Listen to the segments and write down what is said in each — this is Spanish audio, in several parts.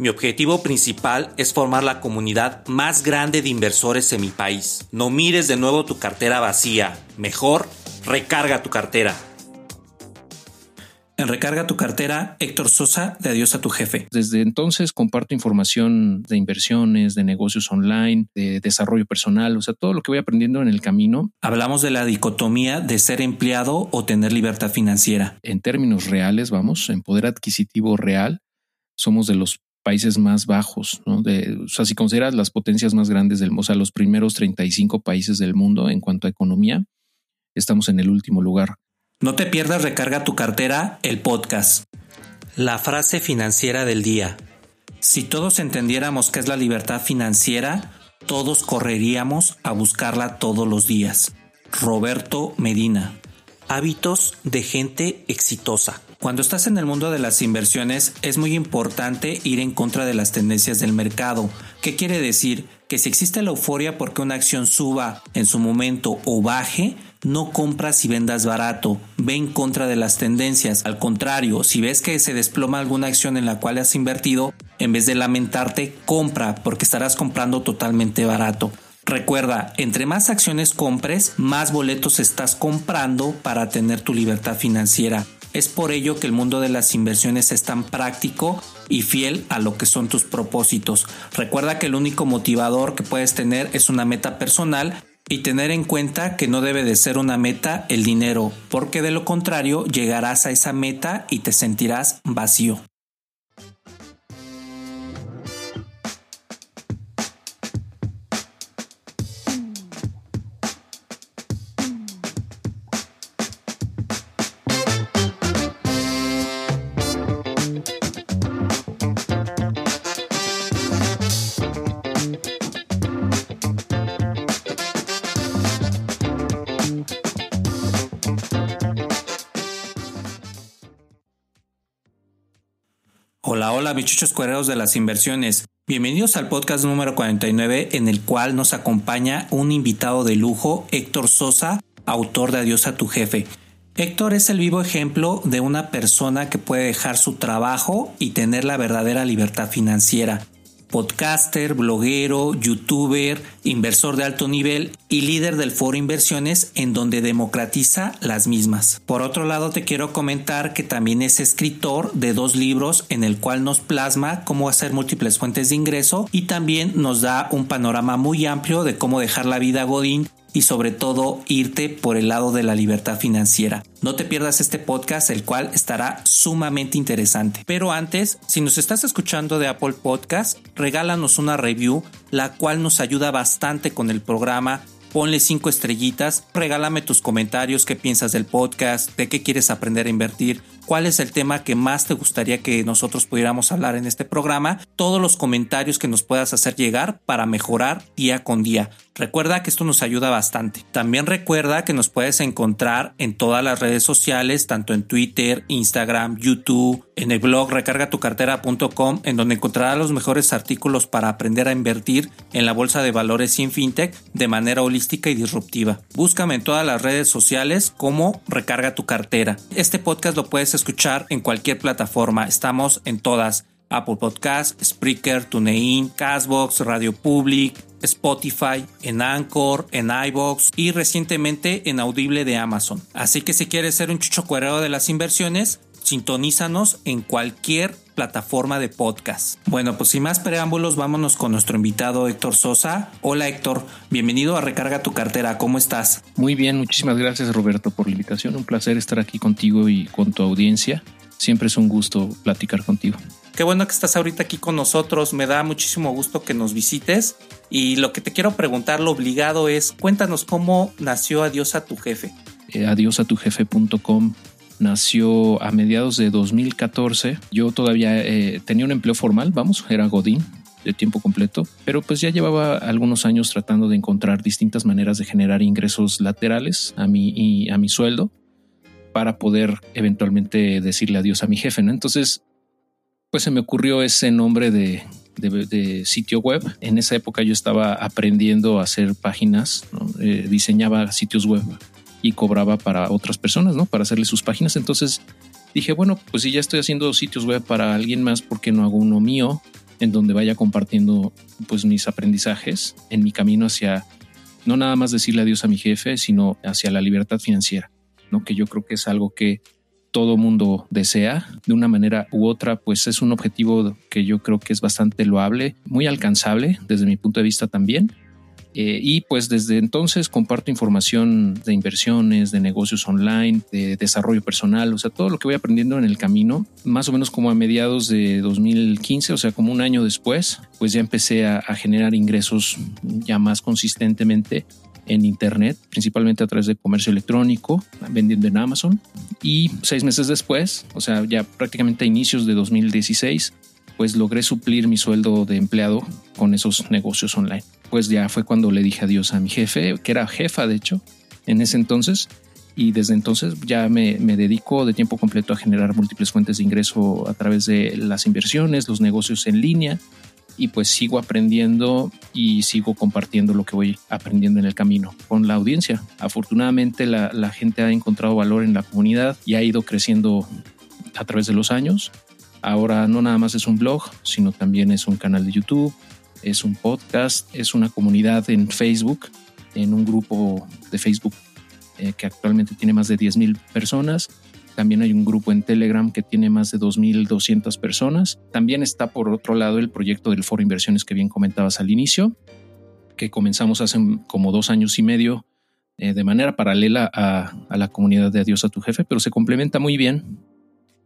Mi objetivo principal es formar la comunidad más grande de inversores en mi país. No mires de nuevo tu cartera vacía. Mejor, recarga tu cartera. En Recarga tu cartera, Héctor Sosa, de Adiós a tu jefe. Desde entonces comparto información de inversiones, de negocios online, de desarrollo personal, o sea, todo lo que voy aprendiendo en el camino. Hablamos de la dicotomía de ser empleado o tener libertad financiera. En términos reales, vamos, en poder adquisitivo real, somos de los países más bajos, ¿no? O sea, si consideras las potencias más grandes del mundo, o sea, los primeros 35 países del mundo en cuanto a economía, estamos en el último lugar. No te pierdas Recarga tu cartera, el podcast. La frase financiera del día. Si todos entendiéramos qué es la libertad financiera, todos correríamos a buscarla todos los días. Roberto Medina. Hábitos de gente exitosa. Cuando estás en el mundo de las inversiones es muy importante ir en contra de las tendencias del mercado. ¿Qué quiere decir? Que si existe la euforia porque una acción suba en su momento o baje, no compras y vendas barato, ve en contra de las tendencias. Al contrario, si ves que se desploma alguna acción en la cual has invertido, en vez de lamentarte, compra porque estarás comprando totalmente barato. Recuerda, entre más acciones compres, más boletos estás comprando para tener tu libertad financiera. Es por ello que el mundo de las inversiones es tan práctico y fiel a lo que son tus propósitos. Recuerda que el único motivador que puedes tener es una meta personal y tener en cuenta que no debe de ser una meta el dinero, porque de lo contrario llegarás a esa meta y te sentirás vacío. Hola, de las inversiones. Bienvenidos al podcast número 49 en el cual nos acompaña un invitado de lujo, Héctor Sosa, autor de Adiós a tu jefe. Héctor es el vivo ejemplo de una persona que puede dejar su trabajo y tener la verdadera libertad financiera podcaster, bloguero, youtuber, inversor de alto nivel y líder del foro Inversiones en donde democratiza las mismas. Por otro lado, te quiero comentar que también es escritor de dos libros en el cual nos plasma cómo hacer múltiples fuentes de ingreso y también nos da un panorama muy amplio de cómo dejar la vida Godín y sobre todo irte por el lado de la libertad financiera. No te pierdas este podcast, el cual estará sumamente interesante. Pero antes, si nos estás escuchando de Apple Podcast, regálanos una review, la cual nos ayuda bastante con el programa ponle cinco estrellitas, regálame tus comentarios, qué piensas del podcast, de qué quieres aprender a invertir, cuál es el tema que más te gustaría que nosotros pudiéramos hablar en este programa, todos los comentarios que nos puedas hacer llegar para mejorar día con día. Recuerda que esto nos ayuda bastante. También recuerda que nos puedes encontrar en todas las redes sociales, tanto en Twitter, Instagram, YouTube, en el blog recargatucartera.com, en donde encontrarás los mejores artículos para aprender a invertir en la bolsa de valores sin fintech de manera holística y disruptiva. Búscame en todas las redes sociales como Recarga tu cartera. Este podcast lo puedes escuchar en cualquier plataforma. Estamos en todas. Apple Podcast, Spreaker, TuneIn, Castbox, Radio Public, Spotify, en Anchor, en iBox y recientemente en Audible de Amazon. Así que si quieres ser un chucho cuerero de las inversiones, sintonízanos en cualquier plataforma de podcast. Bueno, pues sin más preámbulos, vámonos con nuestro invitado Héctor Sosa. Hola Héctor, bienvenido a Recarga tu cartera, ¿cómo estás? Muy bien, muchísimas gracias Roberto por la invitación. Un placer estar aquí contigo y con tu audiencia. Siempre es un gusto platicar contigo. Qué bueno que estás ahorita aquí con nosotros. Me da muchísimo gusto que nos visites. Y lo que te quiero preguntar, lo obligado es, cuéntanos cómo nació Adiós a tu jefe. Eh, adiosatujefe.com nació a mediados de 2014. Yo todavía eh, tenía un empleo formal, vamos, era Godín. de tiempo completo, pero pues ya llevaba algunos años tratando de encontrar distintas maneras de generar ingresos laterales a mi, y a mi sueldo para poder eventualmente decirle adiós a mi jefe. ¿no? Entonces, pues se me ocurrió ese nombre de, sitio web. En esa época yo estaba aprendiendo a hacer páginas, eh, diseñaba sitios web y cobraba para otras personas, ¿no? Para hacerle sus páginas. Entonces dije, bueno, pues si ya estoy haciendo sitios web para alguien más, ¿por qué no hago uno mío en donde vaya compartiendo pues mis aprendizajes en mi camino hacia no nada más decirle adiós a mi jefe, sino hacia la libertad financiera, ¿no? Que yo creo que es algo que todo mundo desea de una manera u otra, pues es un objetivo que yo creo que es bastante loable, muy alcanzable desde mi punto de vista también. Eh, y pues desde entonces comparto información de inversiones, de negocios online, de desarrollo personal, o sea, todo lo que voy aprendiendo en el camino, más o menos como a mediados de 2015, o sea, como un año después, pues ya empecé a, a generar ingresos ya más consistentemente en Internet, principalmente a través de comercio electrónico, vendiendo en Amazon. Y seis meses después, o sea, ya prácticamente a inicios de 2016, pues logré suplir mi sueldo de empleado con esos negocios online. Pues ya fue cuando le dije adiós a mi jefe, que era jefa de hecho, en ese entonces. Y desde entonces ya me, me dedico de tiempo completo a generar múltiples fuentes de ingreso a través de las inversiones, los negocios en línea y pues sigo aprendiendo y sigo compartiendo lo que voy aprendiendo en el camino con la audiencia. Afortunadamente la, la gente ha encontrado valor en la comunidad y ha ido creciendo a través de los años. Ahora no nada más es un blog, sino también es un canal de YouTube, es un podcast, es una comunidad en Facebook, en un grupo de Facebook eh, que actualmente tiene más de 10.000 personas también hay un grupo en Telegram que tiene más de 2.200 personas. También está por otro lado el proyecto del Foro Inversiones que bien comentabas al inicio, que comenzamos hace como dos años y medio eh, de manera paralela a, la comunidad de Adiós a tu jefe, pero se complementa muy bien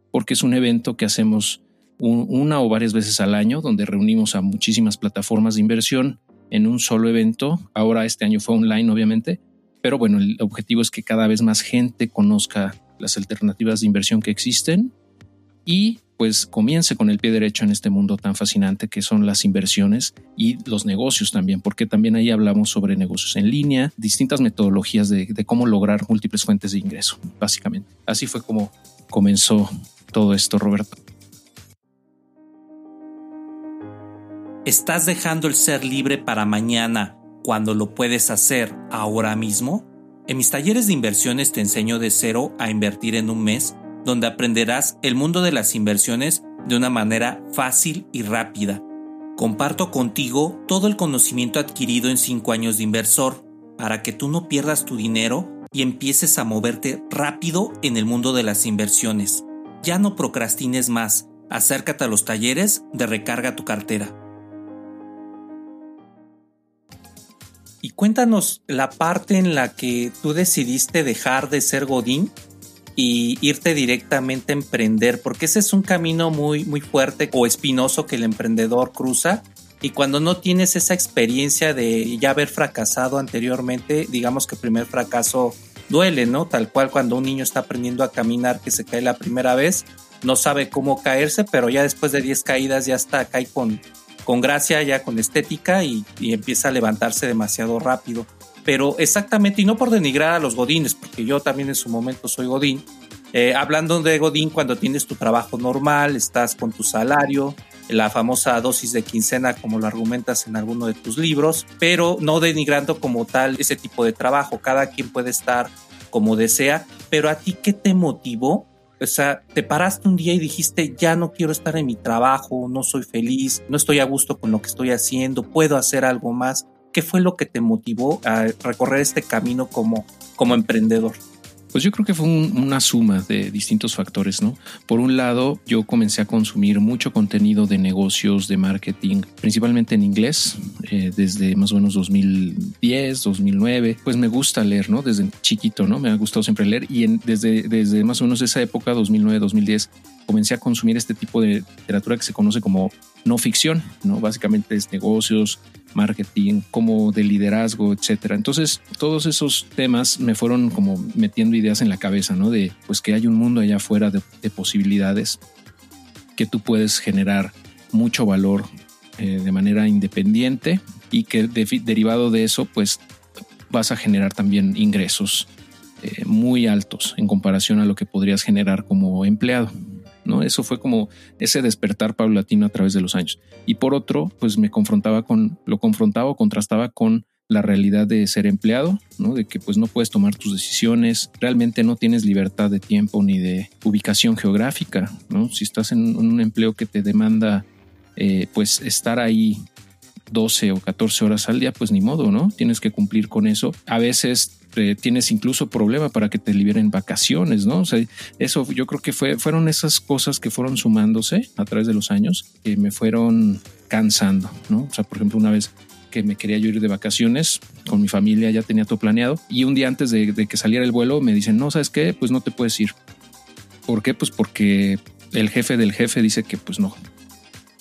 porque es un evento que hacemos una o varias veces al año donde reunimos a muchísimas plataformas de inversión en un solo evento. Ahora este año fue online, obviamente, pero bueno, el objetivo es que cada vez más gente conozca las alternativas de inversión que existen y pues comience con el pie derecho en este mundo tan fascinante que son las inversiones y los negocios también, porque también ahí hablamos sobre negocios en línea, distintas metodologías de, de cómo lograr múltiples fuentes de ingreso, básicamente. Así fue como comenzó todo esto, Roberto. ¿Estás dejando el ser libre para mañana cuando lo puedes hacer ahora mismo? En mis talleres de inversiones te enseño de cero a invertir en un mes, donde aprenderás el mundo de las inversiones de una manera fácil y rápida. Comparto contigo todo el conocimiento adquirido en 5 años de inversor, para que tú no pierdas tu dinero y empieces a moverte rápido en el mundo de las inversiones. Ya no procrastines más, acércate a los talleres de recarga tu cartera. Y cuéntanos la parte en la que tú decidiste dejar de ser Godín y irte directamente a emprender, porque ese es un camino muy, muy fuerte o espinoso que el emprendedor cruza. Y cuando no tienes esa experiencia de ya haber fracasado anteriormente, digamos que el primer fracaso duele, ¿no? Tal cual cuando un niño está aprendiendo a caminar, que se cae la primera vez, no sabe cómo caerse, pero ya después de 10 caídas ya está, cae con, con gracia, ya con estética y, empieza a levantarse demasiado rápido. Pero exactamente, y no por denigrar a los godines, porque yo también en su momento soy godín, eh, hablando de godín cuando tienes tu trabajo normal, estás con tu salario, la famosa dosis de quincena como lo argumentas en alguno de tus libros, pero no denigrando como tal ese tipo de trabajo, cada quien puede estar como desea, pero a ti qué te motivó o sea, te paraste un día y dijiste, ya no quiero estar en mi trabajo, no soy feliz, no estoy a gusto con lo que estoy haciendo, puedo hacer algo más. ¿Qué fue lo que te motivó a recorrer este camino como, como emprendedor? Pues yo creo que fue una suma de distintos factores, ¿no? Por un lado, yo comencé a consumir mucho contenido de negocios, de marketing, principalmente en inglés, eh, desde más o menos 2010, 2009. Pues me gusta leer, ¿no? Desde chiquito, ¿no? Me ha gustado siempre leer y desde, más o menos esa época, 2009, 2010, comencé a consumir este tipo de literatura que se conoce como no ficción, ¿no? Básicamente es negocios, marketing, como de liderazgo, etcétera. Entonces, todos esos temas me fueron como metiendo ideas en la cabeza, ¿no? De pues que hay un mundo allá afuera de, posibilidades que tú puedes generar mucho valor eh, de manera independiente y que derivado de eso, pues vas a generar también ingresos eh, muy altos en comparación a lo que podrías generar como empleado. ¿No? Eso fue como ese despertar paulatino a través de los años. Y por otro, pues me confrontaba con, lo confrontaba o contrastaba con la realidad de ser empleado, ¿no? De que pues no puedes tomar tus decisiones, realmente no tienes libertad de tiempo ni de ubicación geográfica, ¿no? Si estás en un empleo que te demanda eh, pues estar ahí 12 o 14 horas al día, pues ni modo, ¿no? Tienes que cumplir con eso. A veces eh, tienes incluso problema para que te liberen vacaciones, ¿no? O sea, eso yo creo que fue, fueron esas cosas que fueron sumándose a través de los años que me fueron cansando, ¿no? O sea, por ejemplo, una vez que me quería yo ir de vacaciones con mi familia, ya tenía todo planeado y un día antes de, de que saliera el vuelo me dicen, no, ¿sabes qué? Pues no te puedes ir. ¿Por qué? Pues porque el jefe del jefe dice que pues no,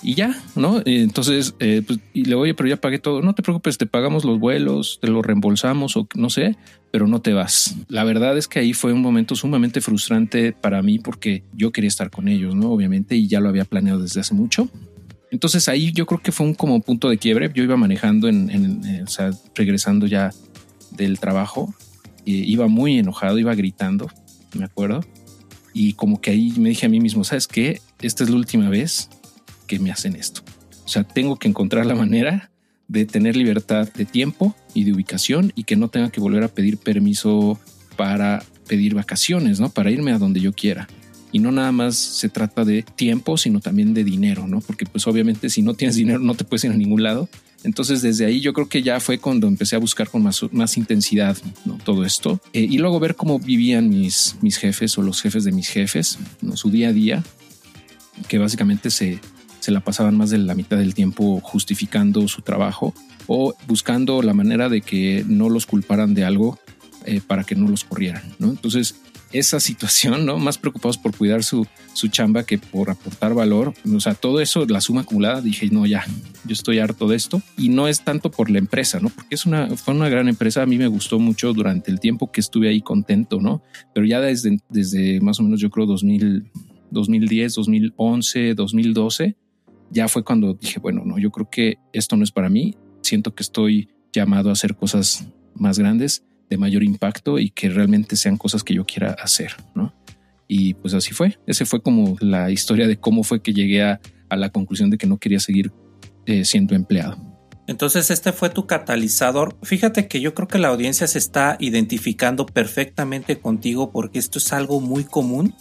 y ya, ¿no? Entonces, eh, pues, y le oye, pero ya pagué todo. No te preocupes, te pagamos los vuelos, te los reembolsamos o no sé, pero no te vas. La verdad es que ahí fue un momento sumamente frustrante para mí porque yo quería estar con ellos, ¿no? Obviamente, y ya lo había planeado desde hace mucho. Entonces ahí yo creo que fue un como punto de quiebre. Yo iba manejando en, en o sea, regresando ya del trabajo, iba muy enojado, iba gritando, me acuerdo. Y como que ahí me dije a mí mismo, ¿sabes qué? Esta es la última vez que me hacen esto. O sea, tengo que encontrar la manera de tener libertad de tiempo y de ubicación y que no tenga que volver a pedir permiso para pedir vacaciones, ¿no? Para irme a donde yo quiera. Y no nada más se trata de tiempo, sino también de dinero, ¿no? Porque pues obviamente si no tienes dinero no te puedes ir a ningún lado. Entonces desde ahí yo creo que ya fue cuando empecé a buscar con más, más intensidad todo esto. Eh, y luego ver cómo vivían mis, mis jefes o los jefes de mis jefes, ¿no? su día a día, que básicamente se, se la pasaban más de la mitad del tiempo justificando su trabajo o buscando la manera de que no los culparan de algo eh, para que no los corrieran. ¿no? Entonces, esa situación, ¿no? Más preocupados por cuidar su, su chamba que por aportar valor. O sea, todo eso, la suma acumulada, dije, no, ya, yo estoy harto de esto. Y no es tanto por la empresa, ¿no? Porque es una, fue una gran empresa. A mí me gustó mucho durante el tiempo que estuve ahí contento, ¿no? Pero ya desde, desde más o menos, yo creo, 2000, 2010, 2011, 2012, ya fue cuando dije, bueno, no, yo creo que esto no es para mí. Siento que estoy llamado a hacer cosas más grandes, de mayor impacto y que realmente sean cosas que yo quiera hacer, ¿no? Y pues así fue. Ese fue como la historia de cómo fue que llegué a, la conclusión de que no quería seguir eh, siendo empleado. Entonces este fue tu catalizador. Fíjate que yo creo que la audiencia se está identificando perfectamente contigo porque esto es algo muy común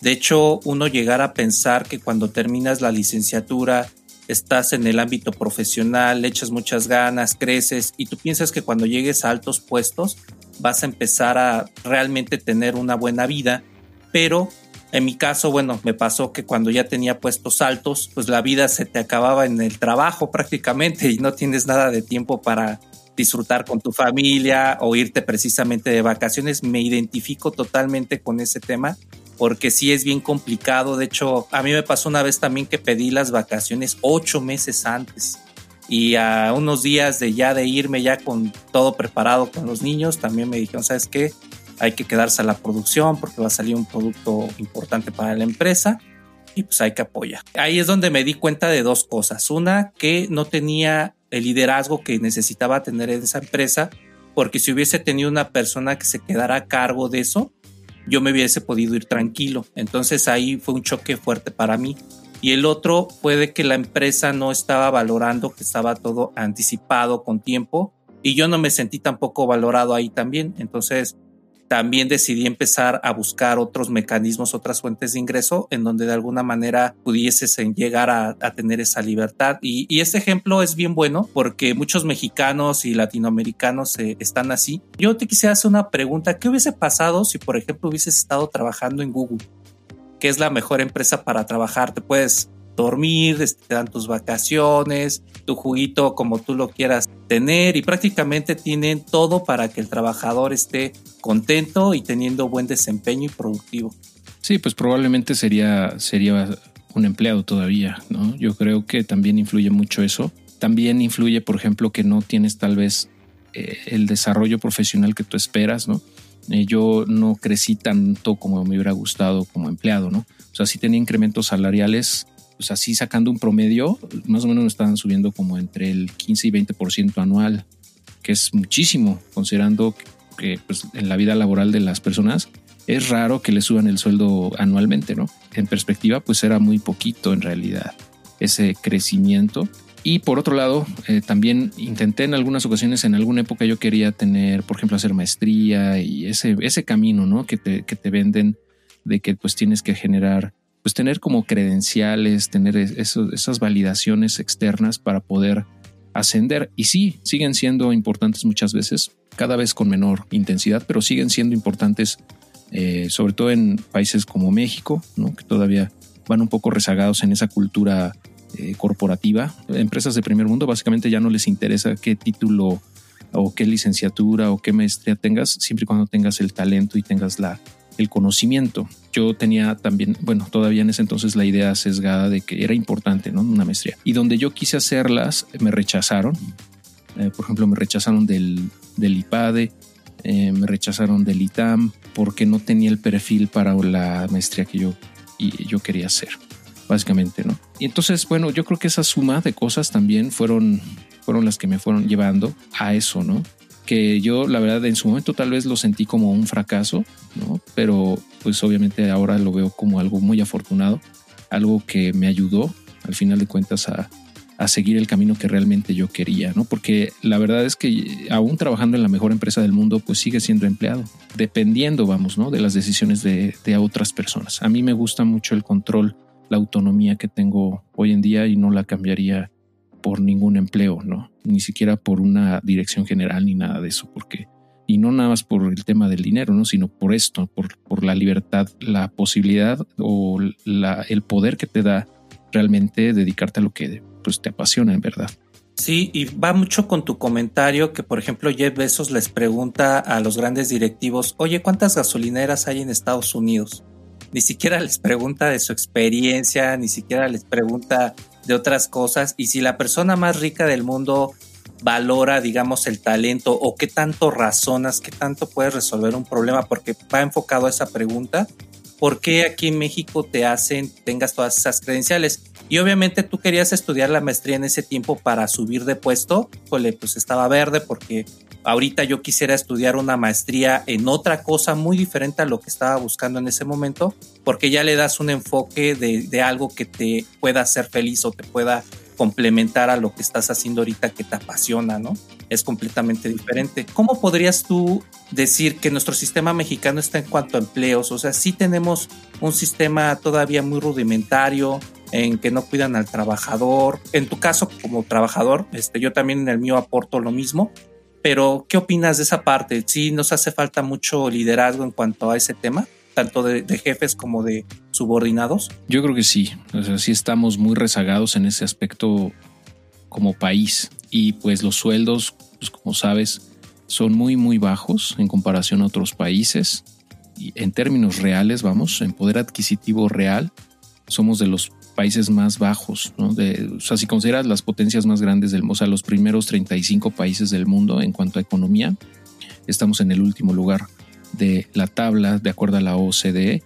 de hecho, uno llegar a pensar que cuando terminas la licenciatura estás en el ámbito profesional, le echas muchas ganas, creces y tú piensas que cuando llegues a altos puestos vas a empezar a realmente tener una buena vida, pero en mi caso, bueno, me pasó que cuando ya tenía puestos altos, pues la vida se te acababa en el trabajo prácticamente y no tienes nada de tiempo para disfrutar con tu familia o irte precisamente de vacaciones. Me identifico totalmente con ese tema porque sí es bien complicado. De hecho, a mí me pasó una vez también que pedí las vacaciones ocho meses antes y a unos días de ya de irme ya con todo preparado con los niños, también me dijeron, ¿sabes qué? Hay que quedarse a la producción porque va a salir un producto importante para la empresa y pues hay que apoyar. Ahí es donde me di cuenta de dos cosas. Una, que no tenía el liderazgo que necesitaba tener en esa empresa, porque si hubiese tenido una persona que se quedara a cargo de eso, yo me hubiese podido ir tranquilo. Entonces ahí fue un choque fuerte para mí. Y el otro fue de que la empresa no estaba valorando que estaba todo anticipado con tiempo y yo no me sentí tampoco valorado ahí también. Entonces también decidí empezar a buscar otros mecanismos, otras fuentes de ingreso en donde de alguna manera pudieses llegar a, tener esa libertad. Y, este ejemplo es bien bueno porque muchos mexicanos y latinoamericanos eh, están así. Yo te quisiera hacer una pregunta. ¿Qué hubiese pasado si, por ejemplo, hubieses estado trabajando en Google? que es la mejor empresa para trabajar? Te puedes dormir, te dan tus vacaciones, tu juguito como tú lo quieras tener y prácticamente tienen todo para que el trabajador esté contento y teniendo buen desempeño y productivo. Sí, pues probablemente sería, sería un empleado todavía, ¿no? Yo creo que también influye mucho eso. También influye, por ejemplo, que no tienes tal vez eh, el desarrollo profesional que tú esperas, ¿no? Eh, yo no crecí tanto como me hubiera gustado como empleado, ¿no? O sea, sí tenía incrementos salariales pues así sacando un promedio, más o menos estaban subiendo como entre el 15 y 20% anual, que es muchísimo, considerando que pues, en la vida laboral de las personas es raro que le suban el sueldo anualmente, ¿no? En perspectiva, pues era muy poquito en realidad ese crecimiento. Y por otro lado, eh, también intenté en algunas ocasiones, en alguna época yo quería tener, por ejemplo, hacer maestría y ese, ese camino, ¿no? Que te, que te venden de que pues tienes que generar, pues tener como credenciales, tener esas validaciones externas para poder ascender. Y sí, siguen siendo importantes muchas veces, cada vez con menor intensidad, pero siguen siendo importantes, eh, sobre todo en países como México, que todavía van un poco rezagados en esa cultura eh, corporativa. Empresas de primer mundo básicamente ya no les interesa qué título o qué licenciatura o qué maestría tengas, siempre y cuando tengas el talento y tengas la, el conocimiento. Yo tenía también, bueno, todavía en ese entonces la idea sesgada de que era importante, ¿no? Una maestría. Y donde yo quise hacerlas, me rechazaron. Eh, por ejemplo, me rechazaron del, del IPADE, eh, me rechazaron del ITAM, porque no tenía el perfil para la maestría que yo, y yo quería hacer, básicamente, ¿no? Y entonces, bueno, yo creo que esa suma de cosas también fueron, fueron las que me fueron llevando a eso, ¿no? Que yo la verdad en su momento tal vez lo sentí como un fracaso, ¿no? Pero pues obviamente ahora lo veo como algo muy afortunado, algo que me ayudó al final de cuentas a, a seguir el camino que realmente yo quería, ¿no? Porque la verdad es que aún trabajando en la mejor empresa del mundo, pues sigue siendo empleado, dependiendo, vamos, ¿no? De las decisiones de, de otras personas. A mí me gusta mucho el control, la autonomía que tengo hoy en día y no la cambiaría por ningún empleo, ¿no? Ni siquiera por una dirección general ni nada de eso, porque, y no nada más por el tema del dinero, ¿no? Sino por esto, por, por la libertad, la posibilidad o la, el poder que te da realmente dedicarte a lo que pues, te apasiona en verdad. Sí, y va mucho con tu comentario que, por ejemplo, Jeff Bezos les pregunta a los grandes directivos, oye, ¿cuántas gasolineras hay en Estados Unidos? Ni siquiera les pregunta de su experiencia, ni siquiera les pregunta de otras cosas y si la persona más rica del mundo valora, digamos, el talento o qué tanto razonas, qué tanto puedes resolver un problema, porque va enfocado a esa pregunta, ¿por qué aquí en México te hacen, tengas todas esas credenciales? Y obviamente tú querías estudiar la maestría en ese tiempo para subir de puesto, pues estaba verde porque ahorita yo quisiera estudiar una maestría en otra cosa muy diferente a lo que estaba buscando en ese momento, porque ya le das un enfoque de, algo que te pueda hacer feliz o te pueda complementar a lo que estás haciendo ahorita que te apasiona, ¿no? Es completamente diferente. ¿Cómo podrías tú decir que nuestro sistema mexicano está en cuanto a empleos? O sea, sí tenemos un sistema todavía muy rudimentario en que no cuidan al trabajador. En tu caso, como trabajador, este, yo también en el mío aporto lo mismo. Pero, ¿qué opinas de esa parte? ¿Sí nos hace falta mucho liderazgo en cuanto a ese tema? tanto de, jefes como de subordinados? Yo creo que sí, o sea, sí estamos muy rezagados en ese aspecto como país y pues los sueldos, pues como sabes, son muy muy bajos en comparación a otros países y en términos reales, vamos, en poder adquisitivo real, somos de los países más bajos, ¿no? O sea, si consideras las potencias más grandes del mundo, o sea, los primeros 35 países del mundo en cuanto a economía, estamos en el último lugar de la tabla de acuerdo a la OCDE.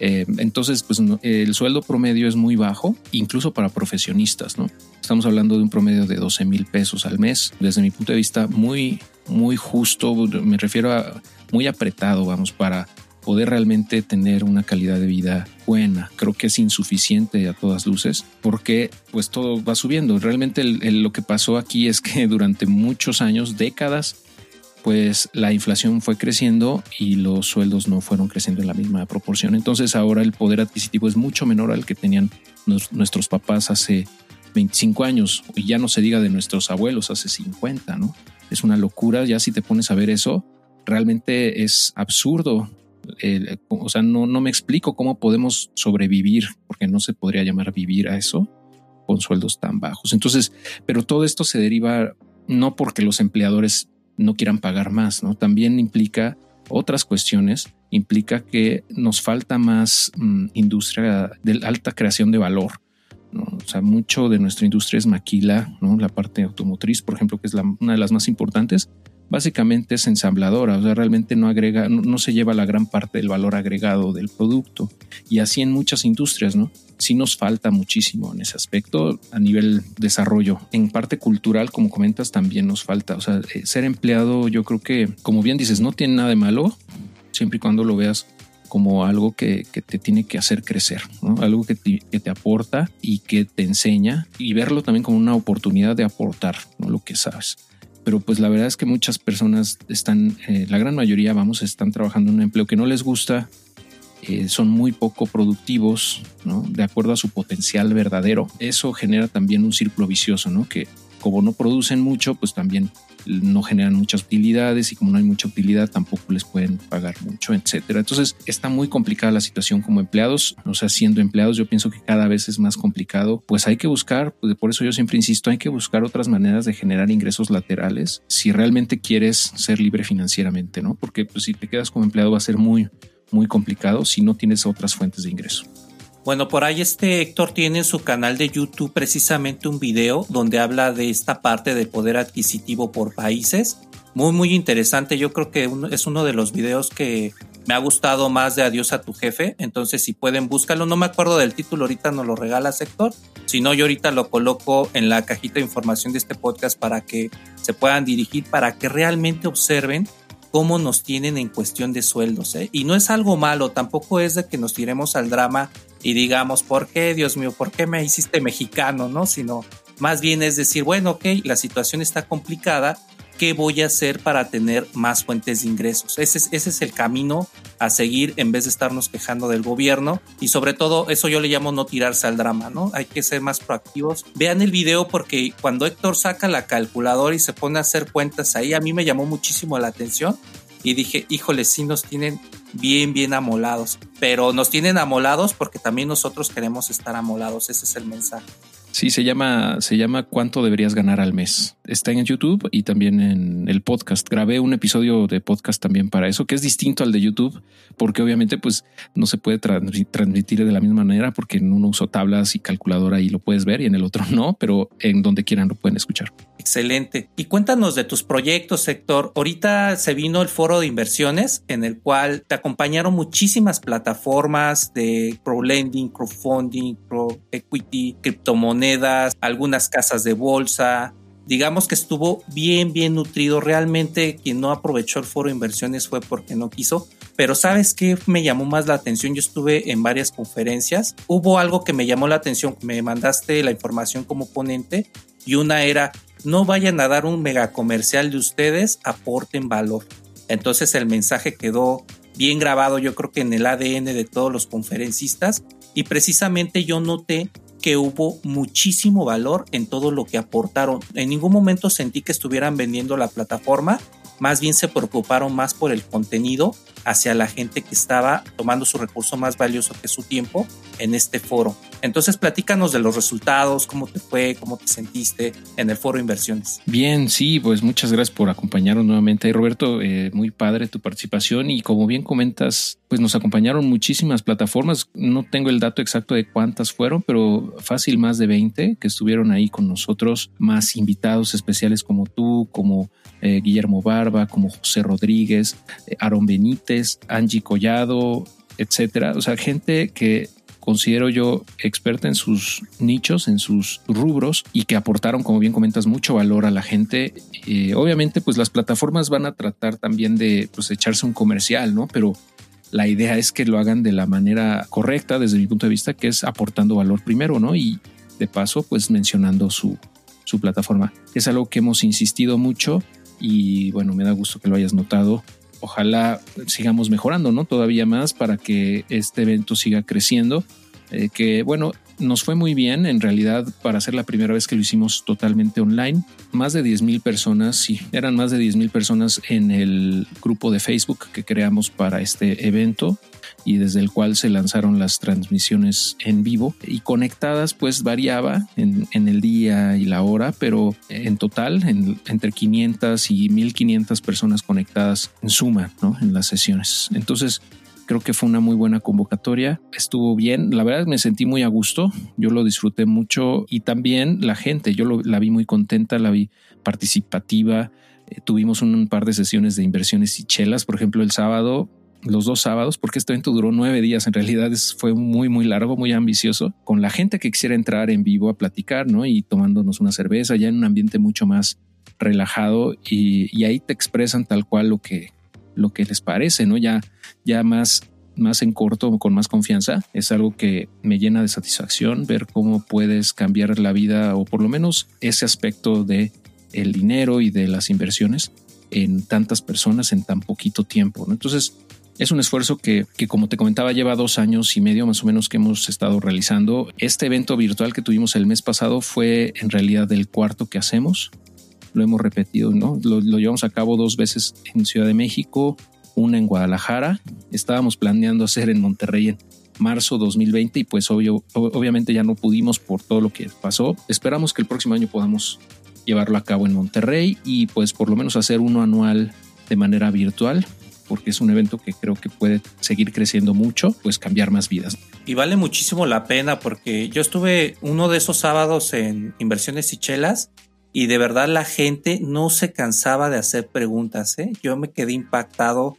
Eh, entonces, pues el sueldo promedio es muy bajo, incluso para profesionistas, ¿no? Estamos hablando de un promedio de 12 mil pesos al mes. Desde mi punto de vista, muy, muy justo, me refiero a muy apretado, vamos, para poder realmente tener una calidad de vida buena. Creo que es insuficiente a todas luces porque pues todo va subiendo. Realmente lo que pasó aquí es que durante muchos años, décadas, pues la inflación fue creciendo y los sueldos no fueron creciendo en la misma proporción. Entonces ahora el poder adquisitivo es mucho menor al que tenían nuestros papás hace 25 años y ya no se diga de nuestros abuelos hace 50, ¿no? Es una locura, ya si te pones a ver eso, realmente es absurdo o sea, no, no me explico cómo podemos sobrevivir, porque no se podría llamar vivir a eso con sueldos tan bajos. Entonces, pero todo esto se deriva no porque los empleadores no quieran pagar más, ¿no? También implica otras cuestiones, implica que nos falta más mm, industria de alta creación de valor. O sea, mucho de nuestra industria es maquila, ¿no? La parte automotriz, por ejemplo, que es la, una de las más importantes, básicamente es ensambladora, o sea, realmente no agrega, no, se lleva la gran parte del valor agregado del producto. Y así en muchas industrias, ¿no? Sí nos falta muchísimo en ese aspecto a nivel desarrollo. En parte cultural, como comentas, también nos falta. O sea, eh, ser empleado, yo creo que, como bien dices, no tiene nada de malo, siempre y cuando lo veas como algo que, te tiene que hacer crecer, algo que te, aporta y que te enseña y verlo también como una oportunidad de aportar lo que sabes pero pues la verdad es que muchas personas están, eh, la gran mayoría, vamos, están trabajando en un empleo que no les gusta, eh, son muy poco productivos, ¿no? De acuerdo a su potencial verdadero. Eso genera también un círculo vicioso, ¿no? Que como no producen mucho, pues también no generan muchas utilidades y como no hay mucha utilidad tampoco les pueden pagar mucho, etcétera. Entonces está muy complicada la situación como empleados, o sea, siendo empleados yo pienso que cada vez es más complicado, pues hay que buscar, pues por eso yo siempre insisto, hay que buscar otras maneras de generar ingresos laterales si realmente quieres ser libre financieramente, ¿no? Porque pues si te quedas como empleado va a ser muy muy complicado si no tienes otras fuentes de ingreso. Bueno, por ahí este Héctor tiene en su canal de YouTube precisamente un video donde habla de esta parte de poder adquisitivo por países. Muy, muy interesante. Yo creo que es uno de los videos que me ha gustado más de Adiós a tu jefe. Entonces, si pueden, búscalo. No me acuerdo del título, ahorita nos lo regala Héctor. Si no, yo ahorita lo coloco en la cajita de información de este podcast para que se puedan dirigir, para que realmente observen cómo nos tienen en cuestión de sueldos. ¿eh? Y no es algo malo, tampoco es de que nos tiremos al drama y digamos, ¿por qué, Dios mío, por qué me hiciste mexicano? ¿No? Sino más bien es decir, bueno, ok, la situación está complicada, ¿qué voy a hacer para tener más fuentes de ingresos? Ese es, ese es el camino a seguir en vez de estarnos quejando del gobierno y sobre todo eso yo le llamo no tirarse al drama, ¿no? Hay que ser más proactivos. Vean el video porque cuando Héctor saca la calculadora y se pone a hacer cuentas ahí, a mí me llamó muchísimo la atención y dije, híjole, sí nos tienen bien, bien amolados, pero nos tienen amolados porque también nosotros queremos estar amolados, ese es el mensaje. Sí, se llama, se llama ¿Cuánto deberías ganar al mes? Está en YouTube y también en el podcast. Grabé un episodio de podcast también para eso, que es distinto al de YouTube, porque obviamente pues no se puede transmitir de la misma manera porque en uno uso tablas y calculadora y lo puedes ver y en el otro no, pero en donde quieran lo pueden escuchar. Excelente. Y cuéntanos de tus proyectos, sector. Ahorita se vino el foro de inversiones en el cual te acompañaron muchísimas plataformas de pro-lending, crowdfunding, pro-equity, criptomonedas, algunas casas de bolsa. Digamos que estuvo bien, bien nutrido. Realmente quien no aprovechó el foro de inversiones fue porque no quiso. Pero ¿sabes qué me llamó más la atención? Yo estuve en varias conferencias. Hubo algo que me llamó la atención. Me mandaste la información como ponente y una era no vayan a dar un mega comercial de ustedes, aporten valor. Entonces el mensaje quedó bien grabado, yo creo que en el ADN de todos los conferencistas y precisamente yo noté que hubo muchísimo valor en todo lo que aportaron. En ningún momento sentí que estuvieran vendiendo la plataforma, más bien se preocuparon más por el contenido hacia la gente que estaba tomando su recurso más valioso que su tiempo en este foro. Entonces, platícanos de los resultados, cómo te fue, cómo te sentiste en el foro Inversiones. Bien, sí, pues muchas gracias por acompañarnos nuevamente. Roberto, eh, muy padre tu participación y como bien comentas, pues nos acompañaron muchísimas plataformas. No tengo el dato exacto de cuántas fueron, pero fácil más de 20 que estuvieron ahí con nosotros, más invitados especiales como tú, como eh, Guillermo Barba, como José Rodríguez, eh, Aaron Benítez, Angie Collado, etcétera. O sea, gente que considero yo experta en sus nichos, en sus rubros y que aportaron, como bien comentas, mucho valor a la gente. Obviamente, pues las plataformas van a tratar también de pues, echarse un comercial, ¿no? Pero la idea es que lo hagan de la manera correcta desde mi punto de vista, que es aportando valor primero, ¿no? Y de paso, pues mencionando su, su plataforma. Es algo que hemos insistido mucho y bueno, me da gusto que lo hayas notado. Ojalá sigamos mejorando, ¿no? Todavía más para que este evento siga creciendo. Eh, que bueno, nos fue muy bien en realidad para ser la primera vez que lo hicimos totalmente online. Más de 10 mil personas, sí, eran más de 10 mil personas en el grupo de Facebook que creamos para este evento y desde el cual se lanzaron las transmisiones en vivo. Y conectadas pues variaba en, el día y la hora, pero en total entre 500 y 1500 personas conectadas en suma, ¿no? En las sesiones. Entonces, creo que fue una muy buena convocatoria, estuvo bien, la verdad me sentí muy a gusto, yo lo disfruté mucho y también la gente, yo la vi muy contenta, la vi participativa, Eh, tuvimos un par de sesiones de inversiones y chelas, por ejemplo, el sábado los dos sábados, porque este evento duró nueve días. En realidad fue muy, muy largo, muy ambicioso, con la gente que quisiera entrar en vivo a platicar, ¿no? Y tomándonos una cerveza, ya en un ambiente mucho más relajado y, ahí te expresan tal cual lo que, lo que les parece, ¿no? Ya, ya más, más en corto, con más confianza. Es algo que me llena de satisfacción ver cómo puedes cambiar la vida o por lo menos ese aspecto de el dinero y de las inversiones en tantas personas en tan poquito tiempo. ¿no? Entonces, es un esfuerzo que, como te comentaba, lleva dos años y medio más o menos que hemos estado realizando. Este evento virtual que tuvimos el mes pasado fue en realidad el cuarto que hacemos. Lo hemos repetido, ¿no? Lo, llevamos a cabo dos veces en Ciudad de México, una en Guadalajara. Estábamos planeando hacer en Monterrey en marzo 2020 y pues obvio, obviamente ya no pudimos por todo lo que pasó. Esperamos que el próximo año podamos llevarlo a cabo en Monterrey y pues por lo menos hacer uno anual de manera virtual porque es un evento que creo que puede seguir creciendo mucho, pues cambiar más vidas. Y vale muchísimo la pena porque yo estuve uno de esos sábados en Inversiones y Chelas y de verdad la gente no se cansaba de hacer preguntas. ¿eh? Yo me quedé impactado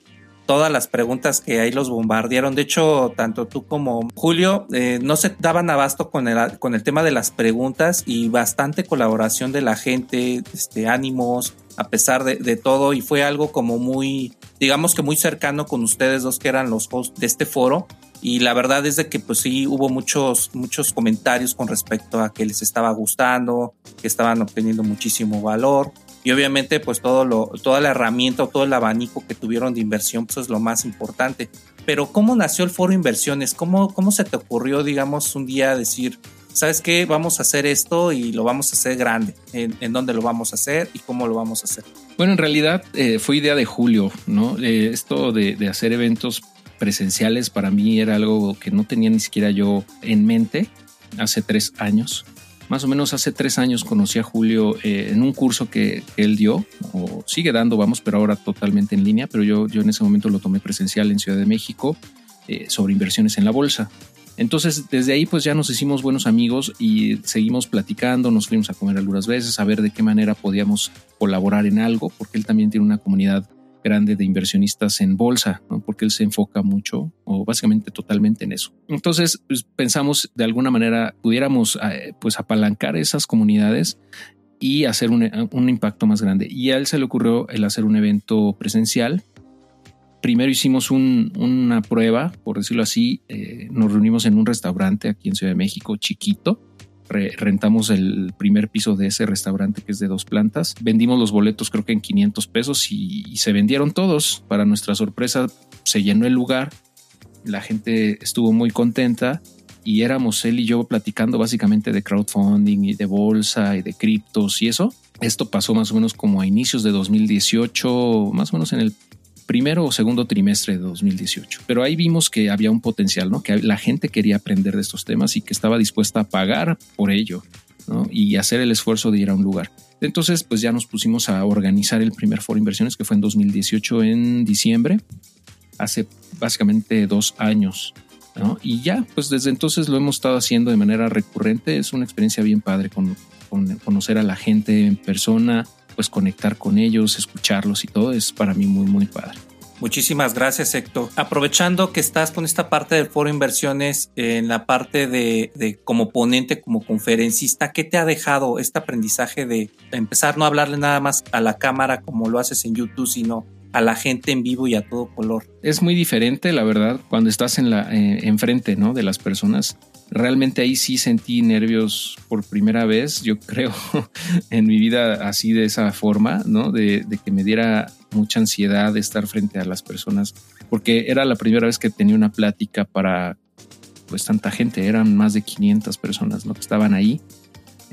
todas las preguntas que ahí los bombardearon. De hecho, tanto tú como Julio eh, no se daban abasto con el, con el tema de las preguntas y bastante colaboración de la gente, este, ánimos, a pesar de, de, todo. Y fue algo como muy, digamos que muy cercano con ustedes dos que eran los hosts de este foro. Y la verdad es de que pues sí hubo muchos, muchos comentarios con respecto a que les estaba gustando, que estaban obteniendo muchísimo valor y obviamente pues todo lo, toda la herramienta o todo el abanico que tuvieron de inversión pues es lo más importante. Pero ¿cómo nació el foro inversiones? ¿Cómo, cómo se te ocurrió, digamos, un día decir, ¿sabes qué? Vamos a hacer esto y lo vamos a hacer grande. ¿En, dónde lo vamos a hacer y cómo lo vamos a hacer? Bueno, en realidad eh, fue idea de Julio, ¿no? Eh, esto de, hacer eventos presenciales para mí era algo que no tenía ni siquiera yo en mente hace tres años más o menos hace tres años conocí a Julio eh, en un curso que, él dio, o sigue dando, vamos, pero ahora totalmente en línea, pero yo, yo en ese momento lo tomé presencial en Ciudad de México sobre inversiones en la bolsa. Entonces, desde ahí pues ya nos hicimos buenos amigos y seguimos platicando, nos fuimos a comer algunas veces, a ver de qué manera podíamos colaborar en algo, porque él también tiene una comunidad grande de inversionistas en bolsa, porque él se enfoca mucho o básicamente totalmente en eso. Entonces pues, pensamos de alguna manera pudiéramos eh, pues apalancar esas comunidades y hacer un, impacto más grande. Y a él se le ocurrió el hacer un evento presencial. Primero hicimos una prueba, por decirlo así, eh, nos reunimos en un restaurante aquí en Ciudad de México, chiquito, rentamos el primer piso de ese restaurante que es de dos plantas. Vendimos los boletos creo que en 500 pesos y, se vendieron todos. Para nuestra sorpresa se llenó el lugar, la gente estuvo muy contenta y éramos él y yo platicando básicamente de crowdfunding y de bolsa y de criptos y eso. Esto pasó más o menos como a inicios de 2018, más o menos en el primero o segundo trimestre de 2018. Pero ahí vimos que había un potencial, ¿no? Que la gente quería aprender de estos temas y que estaba dispuesta a pagar por ello, ¿no? Y hacer el esfuerzo de ir a un lugar. Entonces, pues ya nos pusimos a organizar el primer foro de inversiones que fue en 2018 en diciembre, hace básicamente dos años. ¿no? Y ya, pues desde entonces lo hemos estado haciendo de manera recurrente. Es una experiencia bien padre con, con conocer a la gente en persona, pues conectar con ellos, escucharlos y todo es para mí muy, muy padre. Muchísimas gracias, Héctor. Aprovechando que estás con esta parte del foro inversiones, en la parte de, de, como ponente, como conferencista, ¿qué te ha dejado este aprendizaje de empezar no hablarle nada más a la cámara como lo haces en YouTube, sino a la gente en vivo y a todo color? Es muy diferente, la verdad, cuando estás en la eh, enfrente, ¿no? De las personas realmente ahí sí sentí nervios por primera vez, yo creo, en mi vida así de esa forma, ¿no? De, que me diera mucha ansiedad de estar frente a las personas, porque era la primera vez que tenía una plática para pues tanta gente, eran más de 500 personas, ¿no? Que estaban ahí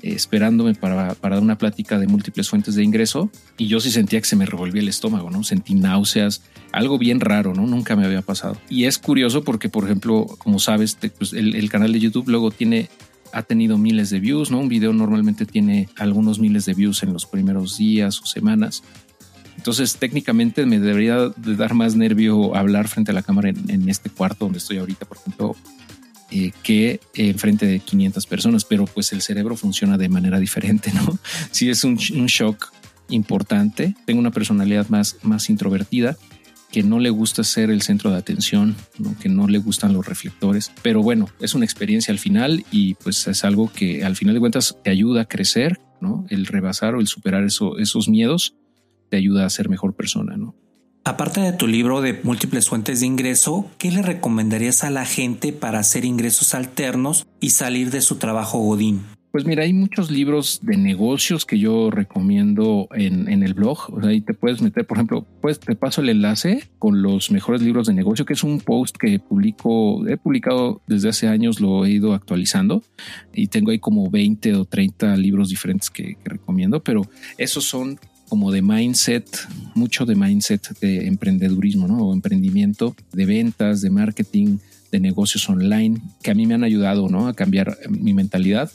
esperándome para, para dar una plática de múltiples fuentes de ingreso y yo sí sentía que se me revolvía el estómago, ¿no? Sentí náuseas, algo bien raro, ¿no? Nunca me había pasado. Y es curioso porque, por ejemplo, como sabes, pues, el, canal de YouTube luego tiene ha tenido miles de views, ¿no? Un video normalmente tiene algunos miles de views en los primeros días o semanas. Entonces, técnicamente me debería de dar más nervio hablar frente a la cámara en este cuarto donde estoy ahorita, por ejemplo, eh, que enfrente de 500 personas, pero pues el cerebro funciona de manera diferente, ¿no? Sí es un, shock importante. Tengo una personalidad más, más introvertida que no le gusta ser el centro de atención, que no le gustan los reflectores. Pero bueno, es una experiencia al final y pues es algo que al final de cuentas te ayuda a crecer, ¿no? El rebasar o el superar esos miedos te ayuda a ser mejor persona, ¿no? Aparte de tu libro de múltiples fuentes de ingreso, ¿qué le recomendarías a la gente para hacer ingresos alternos y salir de su trabajo Godín? Pues mira, hay muchos libros de negocios que yo recomiendo en, el blog. O sea, ahí te puedes meter, por ejemplo, pues te paso el enlace con los mejores libros de negocio, que es un post que publico, he publicado desde hace años, lo he ido actualizando y tengo ahí como 20 o 30 libros diferentes que, que recomiendo, pero esos son como de mindset, mucho de mindset de emprendedurismo, ¿no? O emprendimiento, de ventas, de marketing, de negocios online, que a mí me han ayudado, ¿no? A cambiar mi mentalidad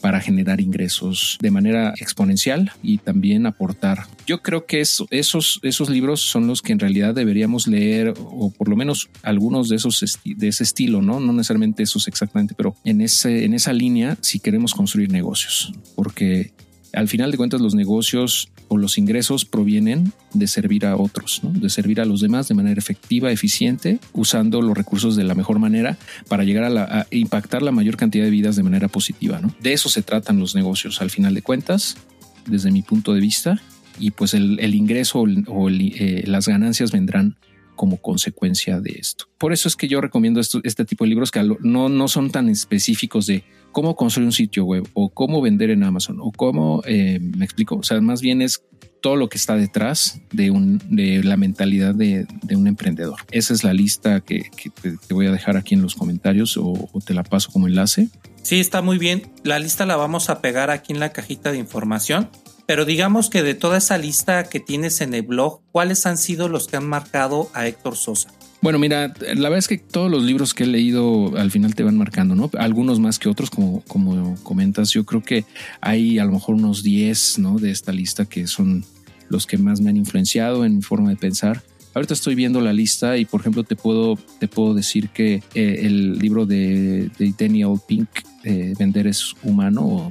para generar ingresos de manera exponencial y también aportar. Yo creo que esos, esos libros son los que en realidad deberíamos leer o por lo menos algunos de esos de ese estilo, ¿no? No necesariamente esos exactamente, pero en, ese, en esa línea si queremos construir negocios, porque al final de cuentas los negocios o los ingresos provienen de servir a otros, de servir a los demás de manera efectiva, eficiente, usando los recursos de la mejor manera para llegar a, impactar la mayor cantidad de vidas de manera positiva. De eso se tratan los negocios al final de cuentas, desde mi punto de vista, y pues el, ingreso o eh, las ganancias vendrán como consecuencia de esto. Por eso es que yo recomiendo este tipo de libros que no, no son tan específicos de cómo construir un sitio web o cómo vender en Amazon o cómo, eh, me explico, o sea, más bien es todo lo que está detrás de, un, de la mentalidad de, un emprendedor. Esa es la lista que, te, voy a dejar aquí en los comentarios o, o te la paso como enlace. Sí, está muy bien. La lista la vamos a pegar aquí en la cajita de información pero digamos que de toda esa lista que tienes en el blog, ¿cuáles han sido los que han marcado a Héctor Sosa? Bueno, mira, la verdad es que todos los libros que he leído al final te van marcando, ¿no? Algunos más que otros, como, como comentas. Yo creo que hay a lo mejor unos 10, ¿no? De esta lista que son los que más me han influenciado en mi forma de pensar. Ahorita estoy viendo la lista y, por ejemplo, te puedo, te puedo decir que eh, el libro de, Daniel Pink, eh, Vender es humano,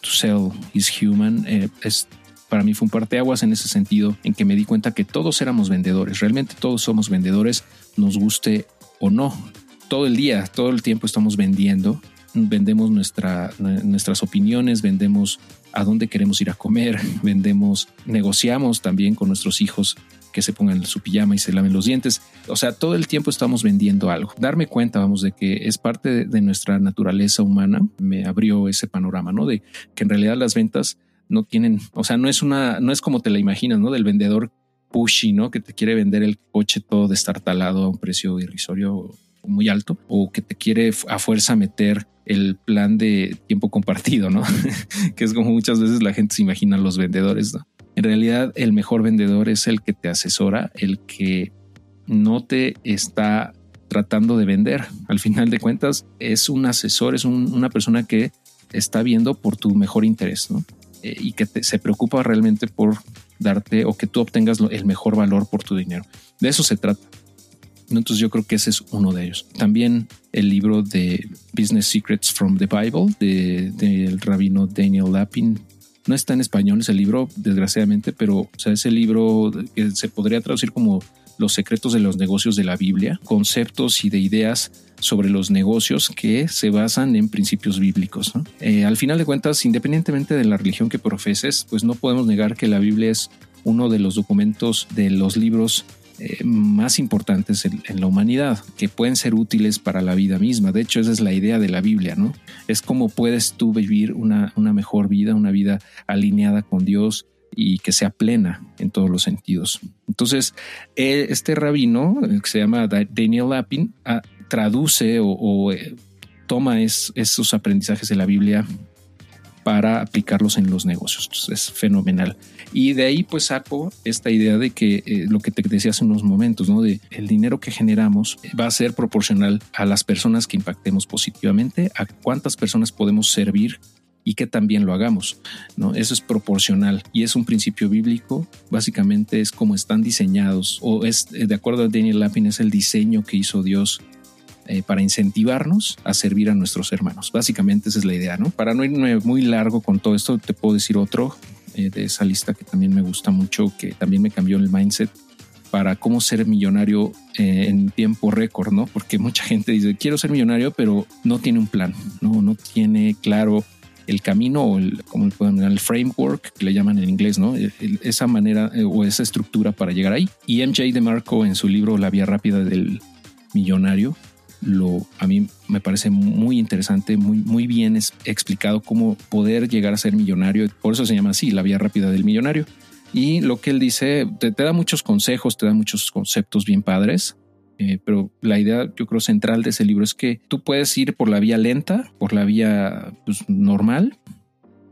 to Sell is Human eh, es para mí fue un parteaguas en ese sentido, en que me di cuenta que todos éramos vendedores, realmente todos somos vendedores, nos guste o no. Todo el día, todo el tiempo estamos vendiendo, vendemos nuestra, nuestras opiniones, vendemos a dónde queremos ir a comer, vendemos, negociamos también con nuestros hijos que se pongan su pijama y se laven los dientes. O sea, todo el tiempo estamos vendiendo algo. Darme cuenta, vamos, de que es parte de, nuestra naturaleza humana, me abrió ese panorama, ¿no? De que en realidad las ventas no tienen, o sea, no es una, no es como te la imaginas, ¿no? Del vendedor pushy, ¿no? Que te quiere vender el coche todo destartalado a un precio irrisorio muy alto o que te quiere a fuerza meter el plan de tiempo compartido, ¿no? que es como muchas veces la gente se imagina los vendedores, ¿no? En realidad, el mejor vendedor es el que te asesora, el que no te está tratando de vender. Al final de cuentas, es un asesor, es una persona que está viendo por tu mejor interés ¿no? Eh, y que se preocupa realmente por darte o que tú obtengas el mejor valor por tu dinero. De eso se trata. Entonces yo creo que ese es uno de ellos. También el libro de Business Secrets from the Bible del rabino Daniel Lapin no está en español ese libro, desgraciadamente, pero o sea, ese libro que se podría traducir como los secretos de los negocios de la Biblia, conceptos y de ideas sobre los negocios que se basan en principios bíblicos. Eh, al final de cuentas, independientemente de la religión que profeses, pues no podemos negar que la Biblia es uno de los documentos de los libros eh, más importantes en, la humanidad, que pueden ser útiles para la vida misma. De hecho, esa es la idea de la Biblia, ¿no? Es cómo puedes tú vivir una, una mejor vida, una vida alineada con Dios y que sea plena en todos los sentidos. Entonces, eh, este rabino, que se llama Daniel Lapin, traduce o, eh, toma esos aprendizajes de la Biblia para aplicarlos en los negocios. es fenomenal. Y de ahí pues saco esta idea de que eh, lo que te decía hace unos momentos, ¿no? De el dinero que generamos va a ser proporcional a las personas que impactemos positivamente, a cuántas personas podemos servir y que también lo hagamos, ¿no? Eso es proporcional y es un principio bíblico, básicamente es como están diseñados o es, eh, de acuerdo a Daniel Lapin, es el diseño que hizo Dios eh, para incentivarnos a servir a nuestros hermanos. Básicamente esa es la idea, ¿no? Para no irme muy largo con todo esto, te puedo decir otro eh, de esa lista que también me gusta mucho, que también me cambió el mindset para cómo ser millonario eh, en tiempo récord, ¿no? Porque mucha gente dice, quiero ser millonario, pero no tiene un plan, no, tiene claro el camino o el, como el framework que le llaman en inglés, ¿no? esa manera o esa estructura para llegar ahí. Y MJ de Marco en su libro La vía rápida del millonario, lo a mí me parece muy interesante, muy, muy bien explicado cómo poder llegar a ser millonario. Por eso se llama así, la vía rápida del millonario. Y lo que él dice, te, da muchos consejos, te da muchos conceptos bien padres, eh, pero la idea, yo creo, central de ese libro es que tú puedes ir por la vía lenta, por la vía pues, normal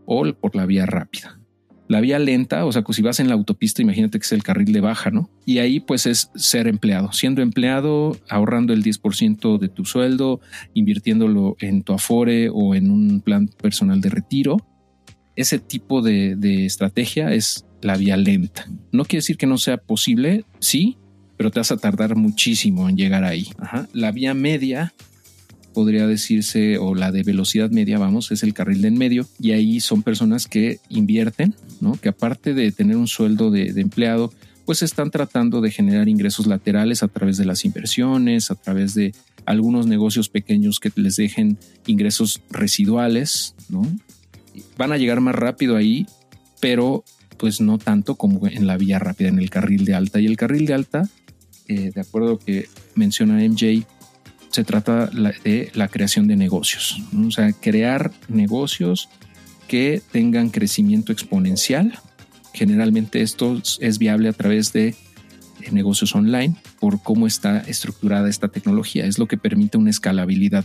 o por la vía rápida. La vía lenta, o sea, que si vas en la autopista, imagínate que es el carril de baja, ¿no? Y ahí pues es ser empleado, siendo empleado, ahorrando el 10% de tu sueldo, invirtiéndolo en tu afore o en un plan personal de retiro. Ese tipo de, de estrategia es la vía lenta. No quiere decir que no sea posible, sí, pero te vas a tardar muchísimo en llegar ahí. La vía media podría decirse, o la de velocidad media, vamos, es el carril de en medio, y ahí son personas que invierten, ¿no? Que aparte de tener un sueldo de, empleado, pues están tratando de generar ingresos laterales a través de las inversiones, a través de algunos negocios pequeños que les dejen ingresos residuales, ¿no? Van a llegar más rápido ahí, pero pues no tanto como en la vía rápida, en el carril de alta. Y el carril de alta, eh, de acuerdo a lo que menciona MJ, se trata de la creación de negocios. O sea, crear negocios que tengan crecimiento exponencial. Generalmente esto es viable a través de negocios online por cómo está estructurada esta tecnología. Es lo que permite una escalabilidad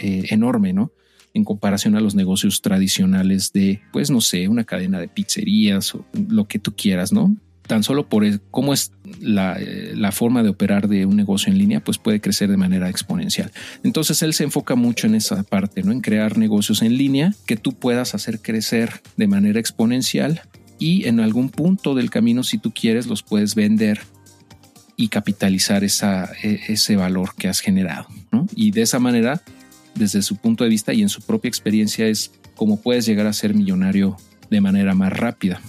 eh, enorme, ¿no? en comparación a los negocios tradicionales de, pues no sé, una cadena de pizzerías o lo que tú quieras, ¿no? Tan solo por cómo es la, eh, la, forma de operar de un negocio en línea, pues puede crecer de manera exponencial. Entonces él se enfoca mucho en esa parte, ¿no? En crear negocios en línea que tú puedas hacer crecer de manera exponencial y en algún punto del camino, si tú quieres, los puedes vender y capitalizar esa, e, ese valor que has generado, ¿no? Y de esa manera desde su punto de vista y en su propia experiencia es cómo puedes llegar a ser millonario de manera más rápida.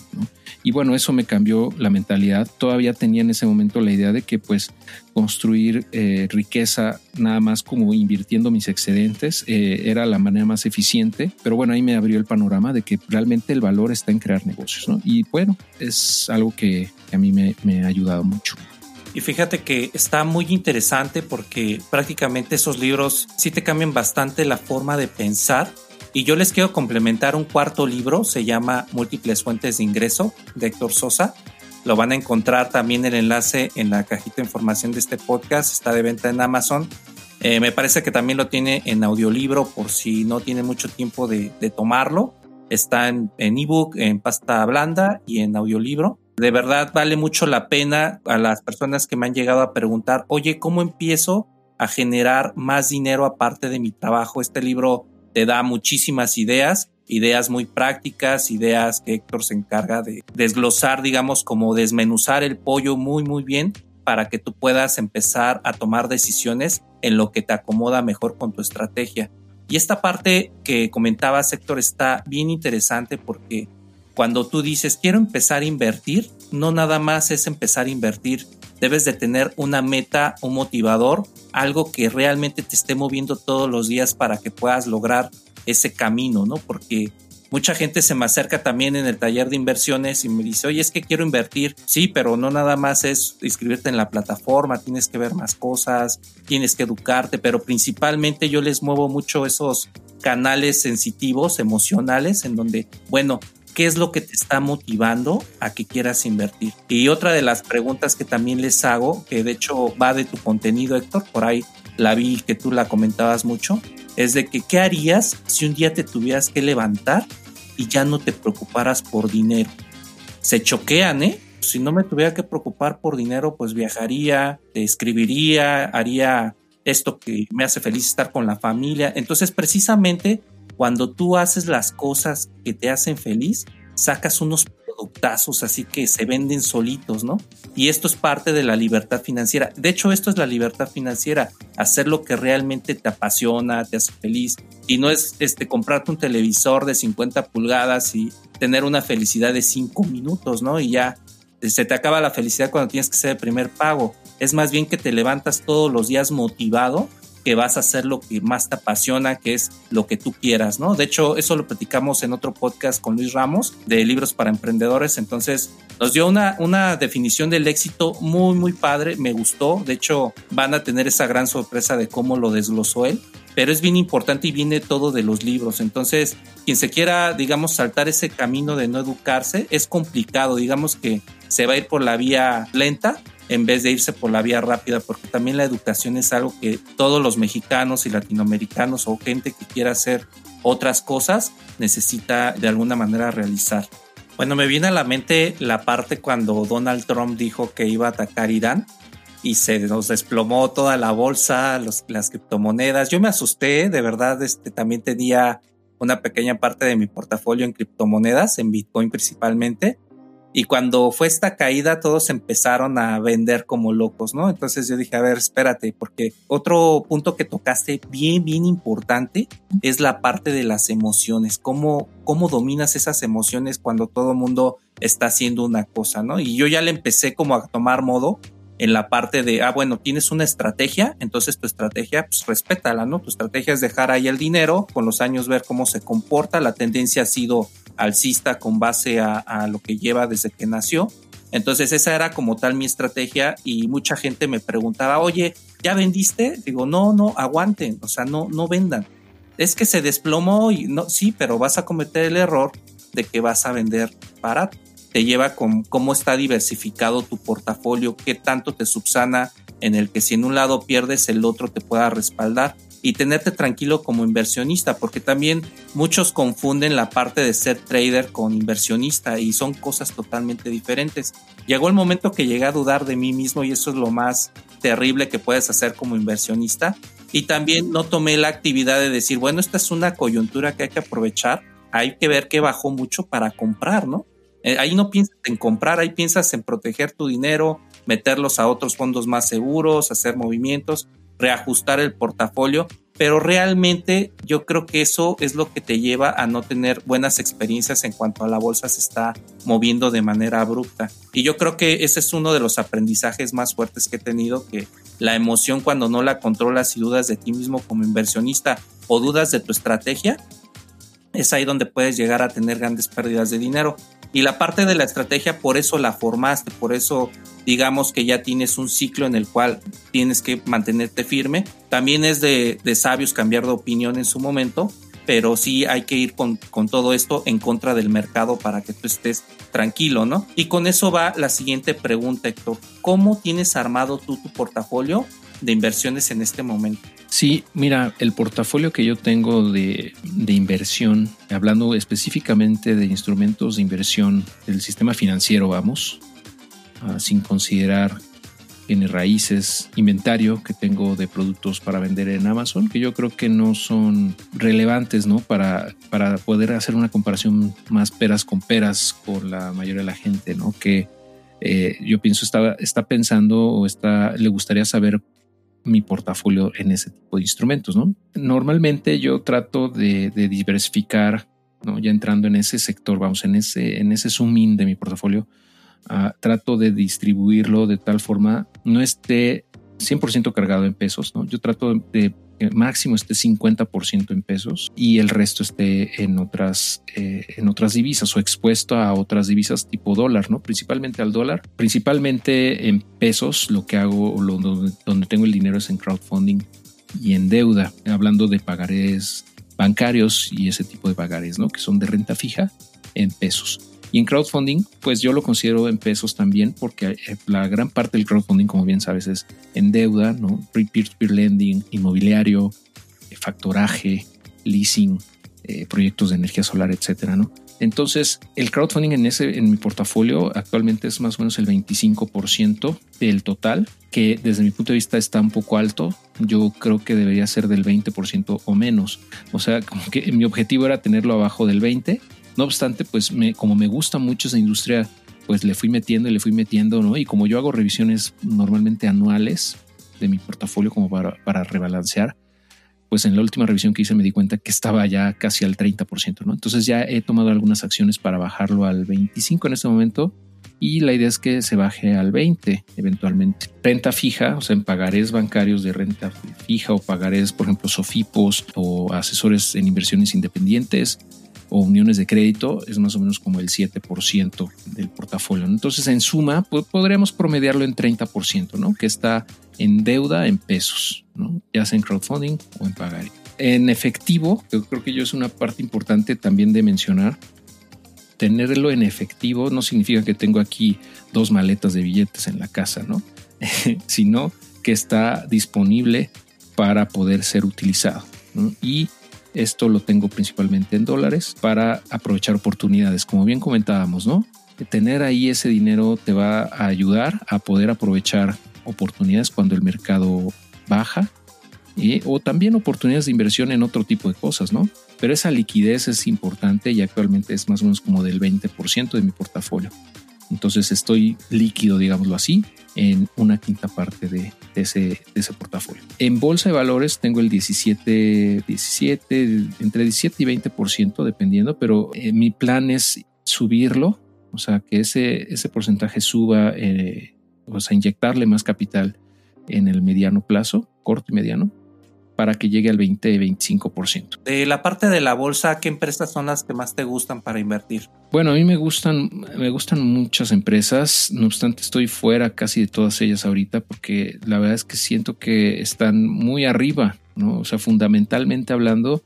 Y bueno, eso me cambió la mentalidad. Todavía tenía en ese momento la idea de que pues construir eh, riqueza nada más como invirtiendo mis excedentes eh, era la manera más eficiente. Pero bueno, ahí me abrió el panorama de que realmente el valor está en crear negocios. Y bueno, es algo que a mí me ha ayudado mucho. Y fíjate que está muy interesante porque prácticamente esos libros sí te cambian bastante la forma de pensar. Y yo les quiero complementar un cuarto libro, se llama Múltiples Fuentes de Ingreso, de Héctor Sosa. Lo van a encontrar también el enlace en la cajita de información de este podcast, está de venta en Amazon. Eh, me parece que también lo tiene en audiolibro por si no tiene mucho tiempo de, tomarlo. Está en ebook, en pasta blanda y en audiolibro de verdad vale mucho la pena a las personas que me han llegado a preguntar, oye, ¿cómo empiezo a generar más dinero aparte de mi trabajo? Este libro te da muchísimas ideas, ideas muy prácticas, ideas que Héctor se encarga de desglosar, digamos, como desmenuzar el pollo muy, muy bien para que tú puedas empezar a tomar decisiones en lo que te acomoda mejor con tu estrategia. Y esta parte que comentabas, Héctor, está bien interesante porque cuando tú dices quiero empezar a invertir, no nada más es empezar a invertir. Debes de tener una meta, un motivador, algo que realmente te esté moviendo todos los días para que puedas lograr ese camino, ¿no? Porque mucha gente se me acerca también en el taller de inversiones y me dice, oye, es que quiero invertir. Sí, pero no nada más es inscribirte en la plataforma, tienes que ver más cosas, tienes que educarte, pero principalmente yo les muevo mucho esos canales sensitivos, emocionales, en donde, bueno, qué es lo que te está motivando a que quieras invertir. Y otra de las preguntas que también les hago, que de hecho va de tu contenido, Héctor, por ahí la vi que tú la comentabas mucho, es de que qué harías si un día te tuvieras que levantar y ya no te preocuparas por dinero. Se choquean, ¿eh? Si no me tuviera que preocupar por dinero, pues viajaría, te escribiría, haría esto que me hace feliz estar con la familia. Entonces, precisamente cuando tú haces las cosas que te hacen feliz, sacas unos productazos así que se venden solitos, ¿no? Y esto es parte de la libertad financiera. De hecho, esto es la libertad financiera. hacer lo que realmente te apasiona, te hace feliz. Y no es este, comprarte un televisor de 50 pulgadas y tener una felicidad de 5 minutos, ¿no? Y ya se te acaba la felicidad cuando tienes que hacer el primer pago. Es más bien que te levantas todos los días motivado que vas a hacer lo que más te apasiona, que es lo que tú quieras, ¿no? De hecho, eso lo platicamos en otro podcast con Luis Ramos de libros para emprendedores. Entonces, nos dio una, una definición del éxito muy, muy padre. Me gustó. De hecho, van a tener esa gran sorpresa de cómo lo desglosó él. Pero es bien importante y viene todo de los libros. Entonces, quien se quiera, digamos, saltar ese camino de no educarse, es complicado. Digamos que se va a ir por la vía lenta, en vez de irse por la vía rápida, porque también la educación es algo que todos los mexicanos y latinoamericanos o gente que quiera hacer otras cosas necesita de alguna manera realizar. Bueno, me viene a la mente la parte cuando Donald Trump dijo que iba a atacar Irán y se nos desplomó toda la bolsa, las criptomonedas. Yo me asusté, de verdad, este, también tenía una pequeña parte de mi portafolio en criptomonedas, en Bitcoin principalmente y cuando fue esta caída, todos empezaron a vender como locos, ¿no? Entonces yo dije, a ver, espérate, porque otro punto que tocaste bien, bien importante es la parte de las emociones. ¿Cómo, cómo dominas esas emociones cuando todo mundo está haciendo una cosa, ¿no? Y yo ya le empecé como a tomar modo en la parte de, ah, bueno, tienes una estrategia, entonces tu estrategia, pues respétala, ¿no? Tu estrategia es dejar ahí el dinero, con los años ver cómo se comporta, la tendencia ha sido alcista con base a, lo que lleva desde que nació. Entonces esa era como tal mi estrategia y mucha gente me preguntaba, oye, ¿ya vendiste? Digo, no, no, aguanten, o sea, no, no vendan. Es que se desplomó y no, sí, pero vas a cometer el error de que vas a vender barato. Te lleva con cómo está diversificado tu portafolio, qué tanto te subsana en el que si en un lado pierdes, el otro te pueda respaldar y tenerte tranquilo como inversionista, porque también muchos confunden la parte de ser trader con inversionista y son cosas totalmente diferentes. Llegó el momento que llegué a dudar de mí mismo y eso es lo más terrible que puedes hacer como inversionista. Y también no tomé la actividad de decir, bueno, esta es una coyuntura que hay que aprovechar, hay que ver que bajó mucho para comprar, ¿no? Eh, ahí no piensas en comprar, ahí piensas en proteger tu dinero, meterlos a otros fondos más seguros, hacer movimientos reajustar el portafolio, pero realmente yo creo que eso es lo que te lleva a no tener buenas experiencias en cuanto a la bolsa se está moviendo de manera abrupta. Y yo creo que ese es uno de los aprendizajes más fuertes que he tenido, que la emoción cuando no la controlas y dudas de ti mismo como inversionista o dudas de tu estrategia, es ahí donde puedes llegar a tener grandes pérdidas de dinero. Y la parte de la estrategia, por eso la formaste, por eso digamos que ya tienes un ciclo en el cual tienes que mantenerte firme. También es de, sabios cambiar de opinión en su momento, pero sí hay que ir con, con, todo esto en contra del mercado para que tú estés tranquilo, ¿no? Y con eso va la siguiente pregunta, Héctor. ¿Cómo tienes armado tú tu portafolio de inversiones en este momento? Sí, mira, el portafolio que yo tengo de, inversión, hablando específicamente de instrumentos de inversión del sistema financiero, vamos, ah, sin considerar tiene raíces, inventario que tengo de productos para vender en Amazon, que yo creo que no son relevantes, ¿no? Para, para poder hacer una comparación más peras con peras con la mayoría de la gente, ¿no? Que eh, yo pienso está, está pensando o está, le gustaría saber mi portafolio en ese tipo de instrumentos. ¿no? Normalmente yo trato de, diversificar, ¿no? ya entrando en ese sector, vamos, en ese, en ese zoom in de mi portafolio, ah, trato de distribuirlo de tal forma no esté 100% cargado en pesos. ¿no? Yo trato de máximo esté 50% en pesos y el resto esté en otras, eh, en otras divisas o expuesto a otras divisas tipo dólar, ¿no? Principalmente al dólar, principalmente en pesos, lo que hago, lo, donde, donde tengo el dinero es en crowdfunding y en deuda, hablando de pagarés bancarios y ese tipo de pagarés, ¿no? Que son de renta fija en pesos. Y en crowdfunding, pues yo lo considero en pesos también, porque eh, la gran parte del crowdfunding, como bien sabes, es en deuda, ¿no? Peer-to-peer lending, inmobiliario, eh, factoraje, leasing, eh, proyectos de energía solar, etcétera, ¿no? Entonces, el crowdfunding en, ese, en mi portafolio actualmente es más o menos el 25% del total, que desde mi punto de vista está un poco alto. Yo creo que debería ser del 20% o menos. O sea, como que mi objetivo era tenerlo abajo del 20%, no obstante, pues como me gusta mucho esa industria, pues le fui metiendo y le fui metiendo, ¿no? Y como yo hago revisiones normalmente anuales, de mi portafolio como para, para rebalancear, pues en la última revisión que hice me di cuenta que estaba ya casi al 30%, ¿no? Entonces ya he tomado algunas acciones para bajarlo al 25 en este momento y la idea es que se baje al 20 eventualmente. Renta fija, o sea, en pagarés bancarios de renta fija o pagarés, por ejemplo, Sofipos o asesores en inversiones independientes o uniones de crédito es más o menos como el 7% del portafolio. Entonces, en suma, pues, podríamos promediarlo en 30%, ¿no? Que está en deuda en pesos, ¿no? ya sea en crowdfunding o en pagar. En efectivo, yo creo que yo es una parte importante también de mencionar. Tenerlo en efectivo no significa que tengo aquí dos maletas de billetes en la casa, ¿no? sino que está disponible para poder ser utilizado. Y esto lo tengo principalmente en dólares para aprovechar oportunidades. Como bien comentábamos, ¿no? Tener ahí ese dinero te va a ayudar a poder aprovechar oportunidades cuando el mercado baja o también oportunidades de inversión en otro tipo de cosas, ¿no? Pero esa liquidez es importante y actualmente es más o menos como del 20% de mi portafolio. Entonces estoy líquido, digámoslo así, en una quinta parte de, ese, portafolio. En bolsa de valores tengo el 17, 17, entre 17 y 20% dependiendo, pero eh, mi plan es subirlo, o sea, que ese, ese porcentaje suba, eh, o sea, inyectarle más capital en el mediano plazo, corto y mediano, para que llegue al 20-25%. De la parte de la bolsa, ¿qué empresas son las que más te gustan para invertir? Bueno, a mí me gustan, me gustan muchas empresas, no obstante estoy fuera casi de todas ellas ahorita porque la verdad es que siento que están muy arriba, ¿no? O sea, fundamentalmente hablando,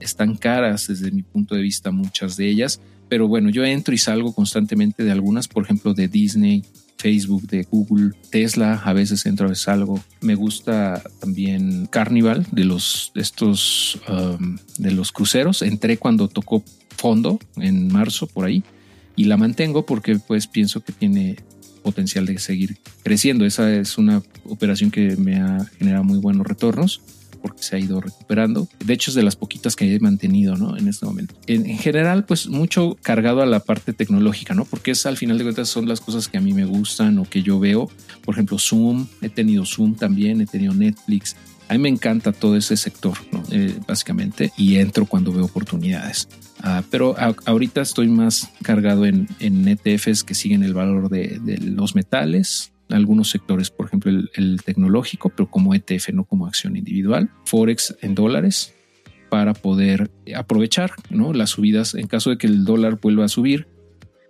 están caras desde mi punto de vista muchas de ellas, pero bueno, yo entro y salgo constantemente de algunas, por ejemplo, de Disney, Facebook, de Google, Tesla, a veces entro, a veces algo. Me gusta también Carnival de los estos um, de los cruceros. Entré cuando tocó fondo en marzo por ahí y la mantengo porque pues pienso que tiene potencial de seguir creciendo. Esa es una operación que me ha generado muy buenos retornos porque se ha ido recuperando. De hecho, es de las poquitas que he mantenido ¿no? en este momento. En, general, pues mucho cargado a la parte tecnológica, ¿no? porque es al final de cuentas son las cosas que a mí me gustan o que yo veo. Por ejemplo, Zoom, he tenido Zoom también, he tenido Netflix. A mí me encanta todo ese sector, ¿no? Eh, básicamente, y entro cuando veo oportunidades. Ah, pero ahorita estoy más cargado en, en ETFs que siguen el valor de, de los metales, algunos sectores, por ejemplo el, tecnológico, pero como ETF, no como acción individual, Forex en dólares para poder aprovechar ¿no? las subidas en caso de que el dólar vuelva a subir,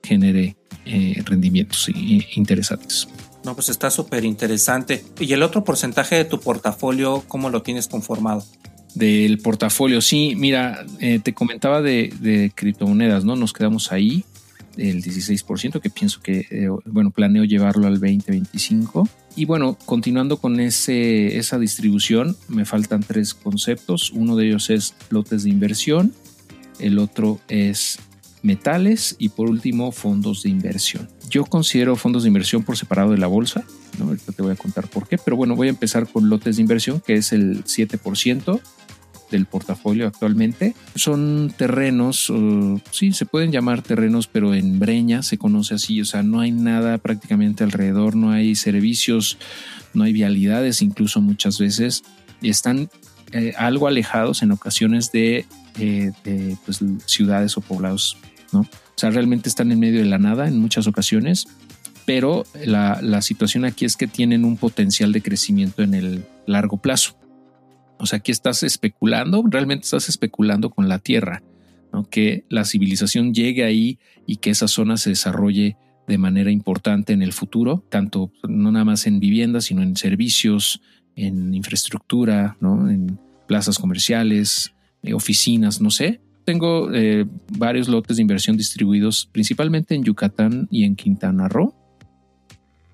genere eh, rendimientos interesantes. No, pues está súper interesante. ¿Y el otro porcentaje de tu portafolio, cómo lo tienes conformado? Del portafolio, sí, mira, eh, te comentaba de, de, criptomonedas, ¿no? Nos quedamos ahí el 16%, que pienso que, eh, bueno, planeo llevarlo al 2025. Y bueno, continuando con ese, esa distribución, me faltan tres conceptos. Uno de ellos es lotes de inversión, el otro es metales y por último fondos de inversión. Yo considero fondos de inversión por separado de la bolsa, ¿no? te voy a contar por qué, pero bueno, voy a empezar con lotes de inversión, que es el 7% del portafolio actualmente. Son terrenos, sí, se pueden llamar terrenos, pero en Breña se conoce así, o sea, no hay nada prácticamente alrededor, no hay servicios, no hay vialidades, incluso muchas veces están eh, algo alejados en ocasiones de, eh, pues, ciudades o poblados, ¿no? O sea, realmente están en medio de la nada en muchas ocasiones, pero la, la situación aquí es que tienen un potencial de crecimiento en el largo plazo. O sea, aquí estás especulando, realmente estás especulando con la Tierra, ¿no? que la civilización llegue ahí y que esa zona se desarrolle de manera importante en el futuro, tanto no nada más en viviendas, sino en servicios, en infraestructura, ¿no? en plazas comerciales, eh, oficinas, no sé. Tengo eh, varios lotes de inversión distribuidos principalmente en Yucatán y en Quintana Roo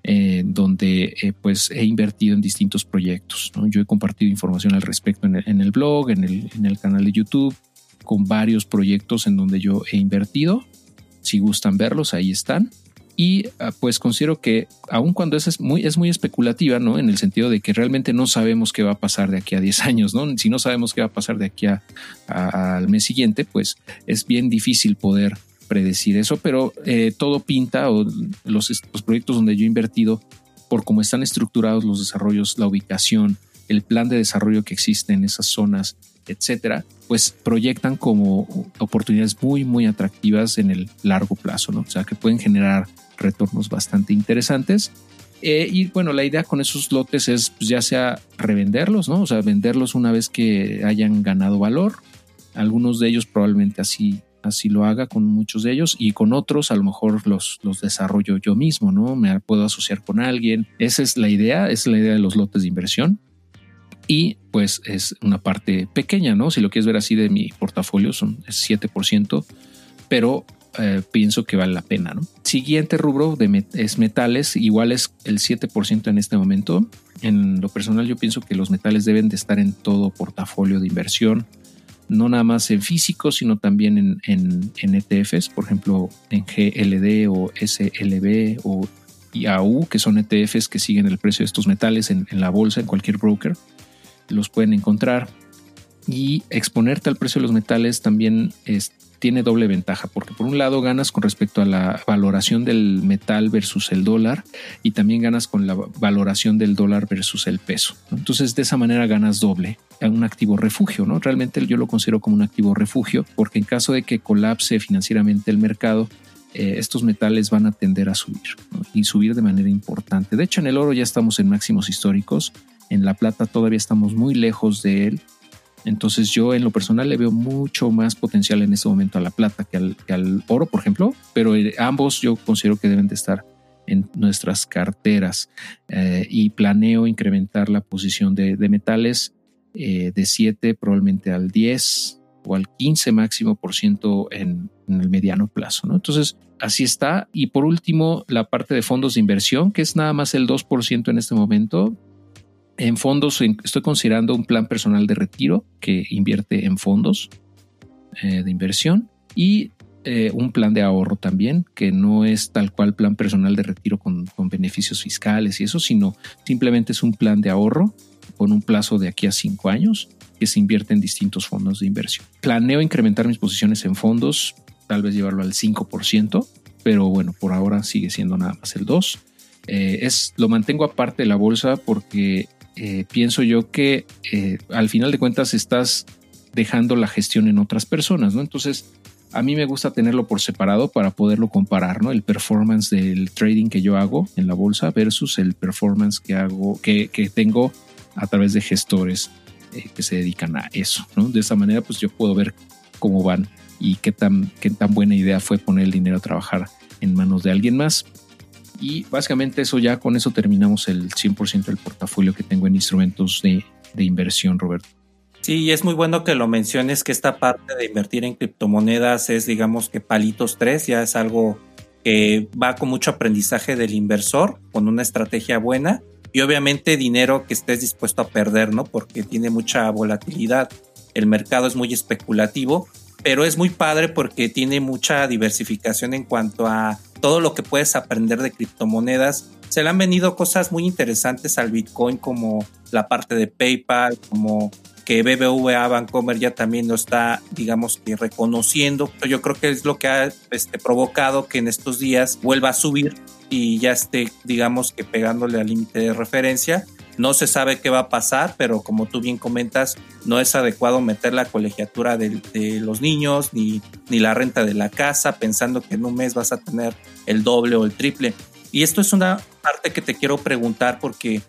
eh, donde eh, pues he invertido en distintos proyectos. Yo he compartido información al respecto en el, blog, en el, en el, canal de YouTube, con varios proyectos en donde yo he invertido. Si gustan verlos, ahí están. Y ah, pues considero que aun cuando es muy, es muy especulativa, ¿no? En el sentido de que realmente no sabemos qué va a pasar de aquí a 10 años, ¿no? Si no sabemos qué va a pasar de aquí al mes siguiente, pues es bien difícil poder predecir eso, pero eh, todo pinta o los, proyectos donde yo he invertido por cómo están estructurados los desarrollos, la ubicación, el plan de desarrollo que existe en esas zonas, etcétera, pues proyectan como oportunidades muy, muy atractivas en el largo plazo, ¿no? O sea, que pueden generar retornos bastante interesantes. Eh, y bueno, la idea con esos lotes es pues, ya sea revenderlos, ¿no? O sea, venderlos una vez que hayan ganado valor. Algunos de ellos probablemente así así lo haga con muchos de ellos y con otros a lo mejor los, los desarrollo yo mismo, ¿no? Me puedo asociar con alguien. Esa es la idea, es la idea de los lotes de inversión. Y pues es una parte pequeña, ¿no? Si lo quieres ver así de mi portafolio, son 7%, pero eh, pienso que vale la pena, ¿no? Siguiente rubro de es metales, igual es el 7% en este momento. En lo personal yo pienso que los metales deben de estar en todo portafolio de inversión no nada más en físico, sino también en, en, ETFs, por ejemplo, en GLD o SLB o IAU, que son ETFs que siguen el precio de estos metales en, en la bolsa, en cualquier broker. Los pueden encontrar. Y exponerte al precio de los metales también es, tiene doble ventaja, porque por un lado ganas con respecto a la valoración del metal versus el dólar y también ganas con la valoración del dólar versus el peso. Entonces de esa manera ganas doble un activo refugio, ¿no? Realmente yo lo considero como un activo refugio porque en caso de que colapse financieramente el mercado, eh, estos metales van a tender a subir y subir de manera importante. De hecho, en el oro ya estamos en máximos históricos, en la plata todavía estamos muy lejos de él entonces yo en lo personal le veo mucho más potencial en este momento a la plata que al, oro, por ejemplo, pero eh, ambos yo considero que deben de estar en nuestras carteras eh, y planeo incrementar la posición de, metales eh, de 7 probablemente al 10 o al 15 máximo por ciento en, en, el mediano plazo. ¿no? Entonces, así está. Y por último, la parte de fondos de inversión, que es nada más el 2% en este momento. En fondos estoy considerando un plan personal de retiro que invierte en fondos eh, de inversión y eh, un plan de ahorro también, que no es tal cual plan personal de retiro con, beneficios fiscales y eso, sino simplemente es un plan de ahorro con un plazo de aquí a cinco años que se invierte en distintos fondos de inversión. Planeo incrementar mis posiciones en fondos, tal vez llevarlo al 5%, pero bueno, por ahora sigue siendo nada más el 2%. Eh, es, lo mantengo aparte de la bolsa porque eh, pienso yo que eh, al final de cuentas estás dejando la gestión en otras personas, ¿no? Entonces, a mí me gusta tenerlo por separado para poderlo comparar, ¿no? El performance del trading que yo hago en la bolsa versus el performance que hago, que, tengo a través de gestores eh, que se dedican a eso, ¿no? De esa manera, pues yo puedo ver cómo van y qué tan, qué tan buena idea fue poner el dinero a trabajar en manos de alguien más. Y básicamente eso ya con eso terminamos el 100% del portafolio que tengo en instrumentos de, de inversión, Roberto. Sí, y es muy bueno que lo menciones que esta parte de invertir en criptomonedas es, digamos que palitos tres, ya es algo que va con mucho aprendizaje del inversor, con una estrategia buena y obviamente dinero que estés dispuesto a perder, ¿no? Porque tiene mucha volatilidad, el mercado es muy especulativo, pero es muy padre porque tiene mucha diversificación en cuanto a todo lo que puedes aprender de criptomonedas. Se le han venido cosas muy interesantes al Bitcoin como la parte de PayPal, como que BBVA Bancomer ya también lo está, digamos que reconociendo. Yo creo que es lo que ha este, provocado que en estos días vuelva a subir y ya esté, digamos que pegándole al límite de referencia. No se sabe qué va a pasar, pero como tú bien comentas, no es adecuado meter la colegiatura de, los niños ni, ni la renta de la casa pensando que en un mes vas a tener el doble o el triple. Y esto es una parte que te quiero preguntar porque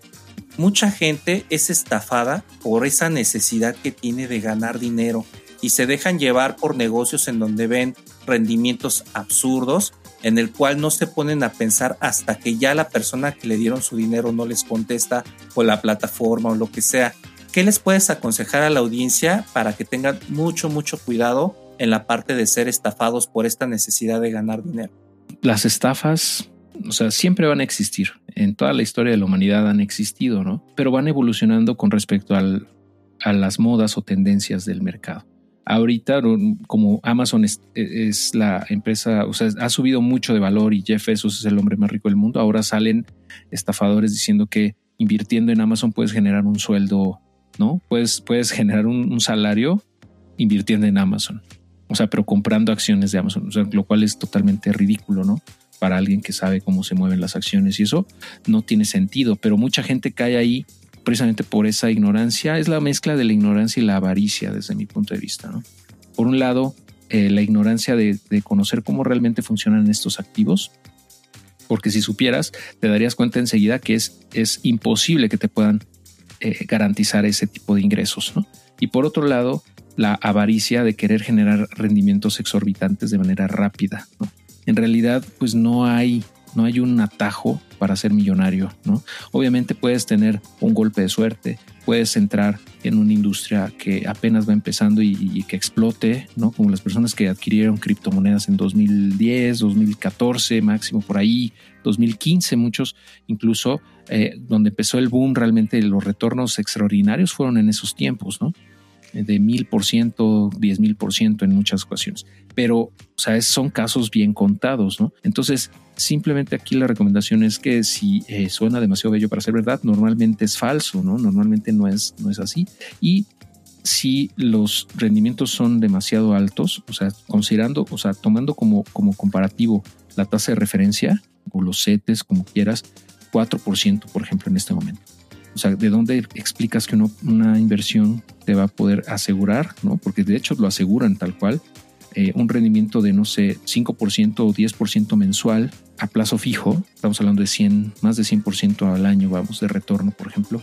mucha gente es estafada por esa necesidad que tiene de ganar dinero y se dejan llevar por negocios en donde ven rendimientos absurdos en el cual no se ponen a pensar hasta que ya la persona que le dieron su dinero no les contesta o la plataforma o lo que sea. ¿Qué les puedes aconsejar a la audiencia para que tengan mucho, mucho cuidado en la parte de ser estafados por esta necesidad de ganar dinero? Las estafas, o sea, siempre van a existir. En toda la historia de la humanidad han existido, ¿no? Pero van evolucionando con respecto al, a las modas o tendencias del mercado ahorita como Amazon es, la empresa, o sea, ha subido mucho de valor y Jeff Bezos es el hombre más rico del mundo, ahora salen estafadores diciendo que invirtiendo en Amazon puedes generar un sueldo, ¿no? Puedes, puedes generar un, salario invirtiendo en Amazon. O sea, pero comprando acciones de Amazon, o sea, lo cual es totalmente ridículo, ¿no? para alguien que sabe cómo se mueven las acciones y eso no tiene sentido, pero mucha gente cae ahí precisamente por esa ignorancia. Es la mezcla de la ignorancia y la avaricia desde mi punto de vista. ¿no? Por un lado, eh, la ignorancia de, conocer cómo realmente funcionan estos activos, porque si supieras, te darías cuenta enseguida que es, es imposible que te puedan eh, garantizar ese tipo de ingresos. ¿no? Y por otro lado, la avaricia de querer generar rendimientos exorbitantes de manera rápida. ¿no? En realidad, pues no hay, no hay un atajo para ser millonario. ¿no? Obviamente puedes tener un golpe de suerte, puedes entrar en una industria que apenas va empezando y, que explote, ¿no? Como las personas que adquirieron criptomonedas en 2010, 2014, máximo por ahí, 2015, muchos incluso, eh, donde empezó el boom, realmente los retornos extraordinarios fueron en esos tiempos, ¿no? De mil por ciento, diez mil por ciento en muchas ocasiones. Pero, o son casos bien contados, ¿no? Entonces, simplemente aquí la recomendación es que si eh, suena demasiado bello para ser verdad, normalmente es falso, ¿no? Normalmente no es, no es así. Y si los rendimientos son demasiado altos, o sea, considerando, o sea, tomando como, como comparativo la tasa de referencia o los CETES, como quieras, 4%, por ejemplo, en este momento. O sea, ¿de dónde explicas que una inversión te va a poder asegurar? ¿no? Porque de hecho lo aseguran tal cual. Eh, un rendimiento de, no sé, 5% o 10% mensual a plazo fijo, estamos hablando de 100, más de 100% al año, vamos, de retorno, por ejemplo.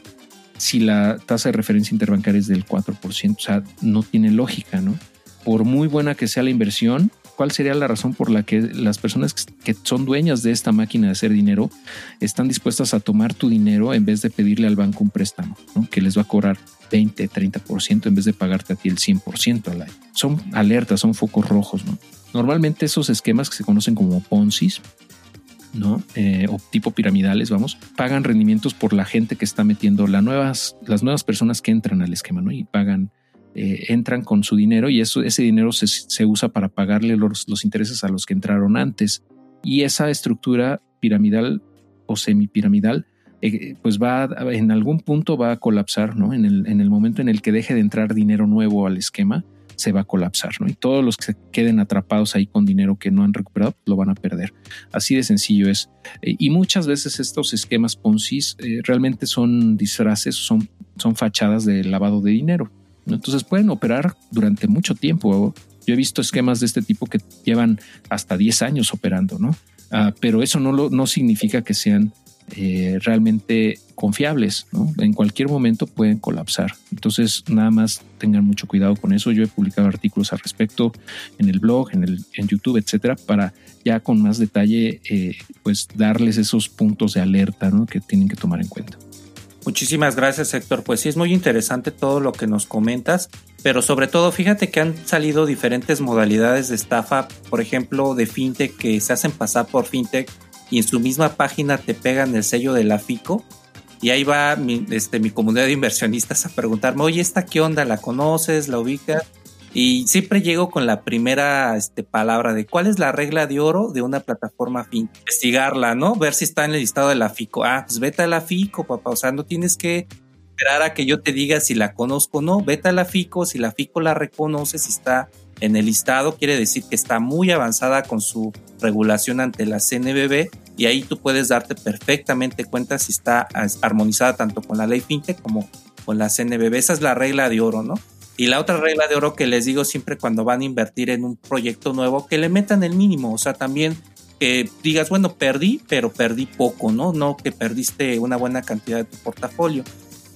Si la tasa de referencia interbancaria es del 4%, o sea, no tiene lógica, ¿no? Por muy buena que sea la inversión, cuál sería la razón por la que las personas que son dueñas de esta máquina de hacer dinero están dispuestas a tomar tu dinero en vez de pedirle al banco un préstamo, que les va a cobrar 20, 30% en vez de pagarte a ti el 100% al año. Son alertas, son focos rojos. ¿no? Normalmente esos esquemas que se conocen como Ponzi, ¿no? Eh, o tipo piramidales, vamos, pagan rendimientos por la gente que está metiendo las nuevas, las nuevas personas que entran al esquema, ¿no? Y pagan eh, entran con su dinero y eso, ese dinero se, usa para pagarle los, los, intereses a los que entraron antes. Y esa estructura piramidal o semipiramidal, eh, pues va en algún punto va a colapsar, ¿no? En el, en el momento en el que deje de entrar dinero nuevo al esquema, se va a colapsar, ¿no? Y todos los que se queden atrapados ahí con dinero que no han recuperado, lo van a perder. Así de sencillo es. Eh, y muchas veces estos esquemas Ponzi realmente son disfraces, son, son fachadas de lavado de dinero. Entonces pueden operar durante mucho tiempo. Yo he visto esquemas de este tipo que llevan hasta 10 años operando, ¿no? Ah, pero eso no, lo, no significa que sean eh, realmente confiables, ¿no? En cualquier momento pueden colapsar. Entonces, nada más tengan mucho cuidado con eso. Yo he publicado artículos al respecto en el blog, en, el, en YouTube, etcétera, para ya con más detalle, eh, pues darles esos puntos de alerta. Que tienen que tomar en cuenta. Muchísimas gracias Héctor. Pues sí es muy interesante todo lo que nos comentas, pero sobre todo fíjate que han salido diferentes modalidades de estafa, por ejemplo de fintech que se hacen pasar por fintech y en su misma página te pegan el sello de la FICO y ahí va mi, este, mi comunidad de inversionistas a preguntarme, oye, ¿esta qué onda? ¿La conoces? ¿La ubicas? Y siempre llego con la primera este, palabra de cuál es la regla de oro de una plataforma fin. Investigarla, ¿no? Ver si está en el listado de la FICO. Ah, pues vete a la FICO, papá. O sea, no tienes que esperar a que yo te diga si la conozco o no. Vete a la FICO. Si la FICO la reconoce, si está en el listado, quiere decir que está muy avanzada con su regulación ante la CNBB y ahí tú puedes darte perfectamente cuenta si está armonizada tanto con la ley FinTech como con la CNBB. Esa es la regla de oro, ¿no? Y la otra regla de oro que les digo siempre cuando van a invertir en un proyecto nuevo, que le metan el mínimo, o sea, también que digas, bueno, perdí, pero perdí poco, ¿no? No que perdiste una buena cantidad de tu portafolio.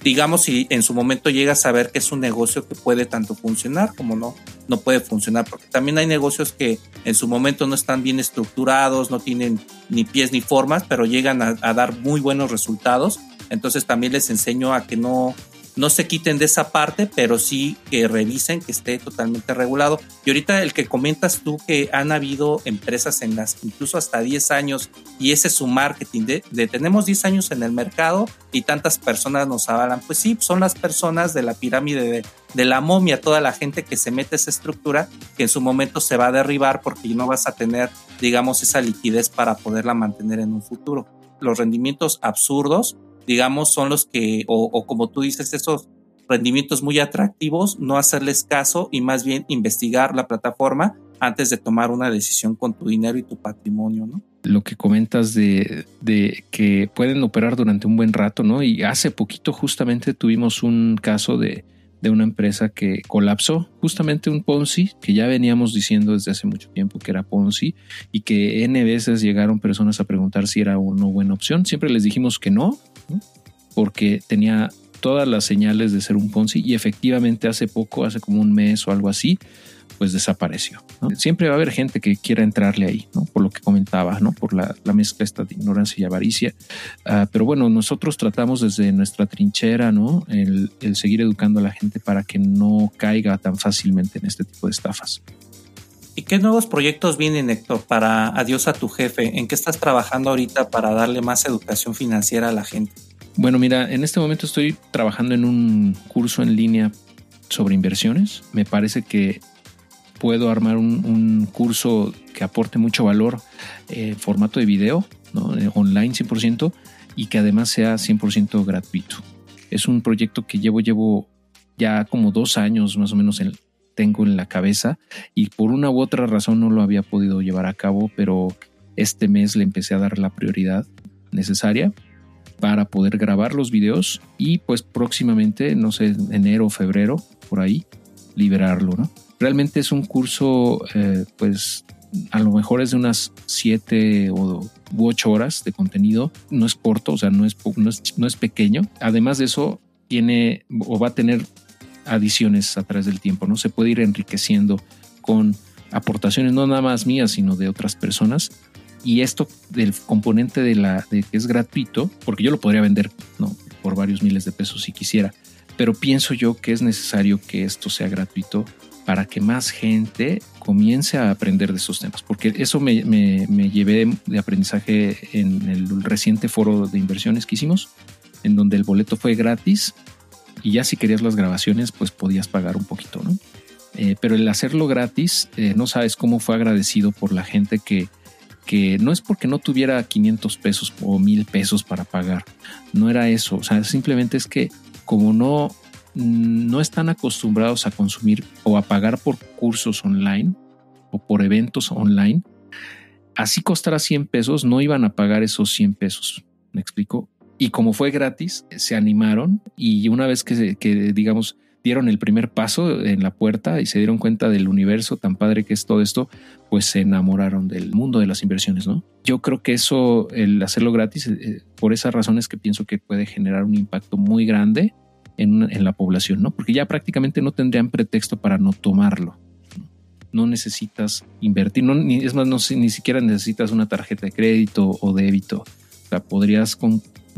Digamos, si en su momento llegas a ver que es un negocio que puede tanto funcionar como no, no puede funcionar, porque también hay negocios que en su momento no están bien estructurados, no tienen ni pies ni formas, pero llegan a, a dar muy buenos resultados. Entonces también les enseño a que no, no se quiten de esa parte, pero sí que revisen que esté totalmente regulado. Y ahorita el que comentas tú que han habido empresas en las incluso hasta 10 años y ese es su marketing de, tenemos 10 años en el mercado y tantas personas nos avalan, pues sí, son las personas de la pirámide de, de la momia, toda la gente que se mete esa estructura que en su momento se va a derribar porque no vas a tener, digamos, esa liquidez para poderla mantener en un futuro. Los rendimientos absurdos digamos, son los que, o, como tú dices, esos rendimientos muy atractivos, no hacerles caso y más bien investigar la plataforma antes de tomar una decisión con tu dinero y tu patrimonio, ¿no? lo que comentas de, de, que pueden operar durante un buen rato, ¿no? Y hace poquito justamente tuvimos un caso de, de una empresa que colapsó, justamente un Ponzi, que ya veníamos diciendo desde hace mucho tiempo que era Ponzi y que N veces llegaron personas a preguntar si era una buena opción. Siempre les dijimos que no, porque tenía todas las señales de ser un Ponzi y efectivamente hace poco, hace como un mes o algo así, pues desapareció. Siempre va a haber gente que quiera entrarle ahí, ¿no? por lo que comentaba, ¿no? por la, mezcla esta de ignorancia y avaricia. Ah, pero bueno, nosotros tratamos desde nuestra trinchera ¿no? El, el, seguir educando a la gente para que no caiga tan fácilmente en este tipo de estafas. ¿Y qué nuevos proyectos vienen, Héctor, para Adiós a tu jefe? ¿En qué estás trabajando ahorita para darle más educación financiera a la gente? Bueno, mira, en este momento estoy trabajando en un curso en línea sobre inversiones. Me parece que puedo armar un, curso que aporte mucho valor en formato de video, eh, online 100%, y que además sea 100% gratuito. Es un proyecto que llevo, llevo ya como dos años más o menos en, tengo en la cabeza y por una u otra razón no lo había podido llevar a cabo, pero este mes le empecé a dar la prioridad necesaria para poder grabar los videos y pues próximamente, no sé, enero febrero, por ahí, liberarlo, ¿no? Realmente es un curso, eh, pues a lo mejor es de unas siete o u ocho horas de contenido. No es corto, o sea, no es, no es, pequeño. Además de eso, tiene o va a tener adiciones a través del tiempo, ¿no? Se puede ir enriqueciendo con aportaciones no nada más mías, sino de otras personas. Y esto del componente de la de que es gratuito, porque yo lo podría vender, ¿no? Por varios miles de pesos si quisiera, pero pienso yo que es necesario que esto sea gratuito para que más gente comience a aprender de esos temas, porque eso me, llevé de aprendizaje en el reciente foro de inversiones que hicimos, en donde el boleto fue gratis y ya si querías las grabaciones, pues podías pagar un poquito, ¿no? Eh, pero el hacerlo gratis, eh, no sabes cómo fue agradecido por la gente que, que no es porque no tuviera 500 pesos o 1000 pesos para pagar, no era eso, o sea, simplemente es que como no no están acostumbrados a consumir o a pagar por cursos online o por eventos online, así costara 100 pesos, no iban a pagar esos 100 pesos. ¿Me explico? Y como fue gratis, se animaron y una vez que, que digamos, dieron el primer paso en la puerta y se dieron cuenta del universo tan padre que es todo esto, pues se enamoraron del mundo de las inversiones, ¿no? Yo creo que eso, el hacerlo gratis, eh, por esas razones que pienso que puede generar un impacto muy grande en, la población, ¿no? Porque ya prácticamente no tendrían pretexto para no tomarlo. No necesitas invertir, no, ni, es más, no, ni siquiera necesitas una tarjeta de crédito o débito. O sea, podrías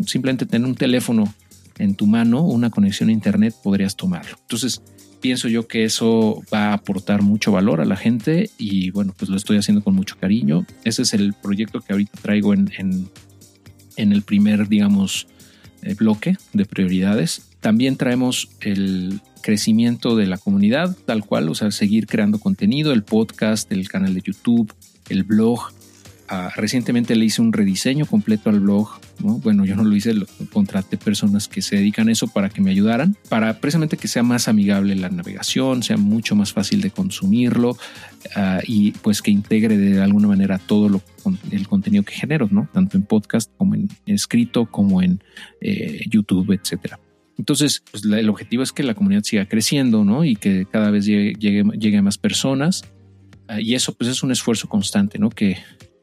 simplemente tener un teléfono en tu mano, una conexión a internet, podrías tomarlo. Entonces, pienso yo que eso va a aportar mucho valor a la gente y bueno, pues lo estoy haciendo con mucho cariño. Ese es el proyecto que ahorita traigo en, en, en el primer, digamos, eh, bloque de prioridades. También traemos el crecimiento de la comunidad, tal cual, o sea, seguir creando contenido, el podcast, el canal de YouTube, el blog. Ah, recientemente le hice un rediseño completo al blog. Bueno, yo no lo hice, lo, contraté personas que se dedican a eso para que me ayudaran, para precisamente que sea más amigable la navegación, sea mucho más fácil de consumirlo ah, y pues que integre de alguna manera todo lo, el contenido que genero, ¿no? tanto en podcast como en escrito, como en eh, YouTube, etcétera. Entonces, pues, el objetivo es que la comunidad siga creciendo, ¿no? Y que cada vez llegue, llegue, a más personas. Ah, y eso, pues, es un esfuerzo constante, ¿no? Que,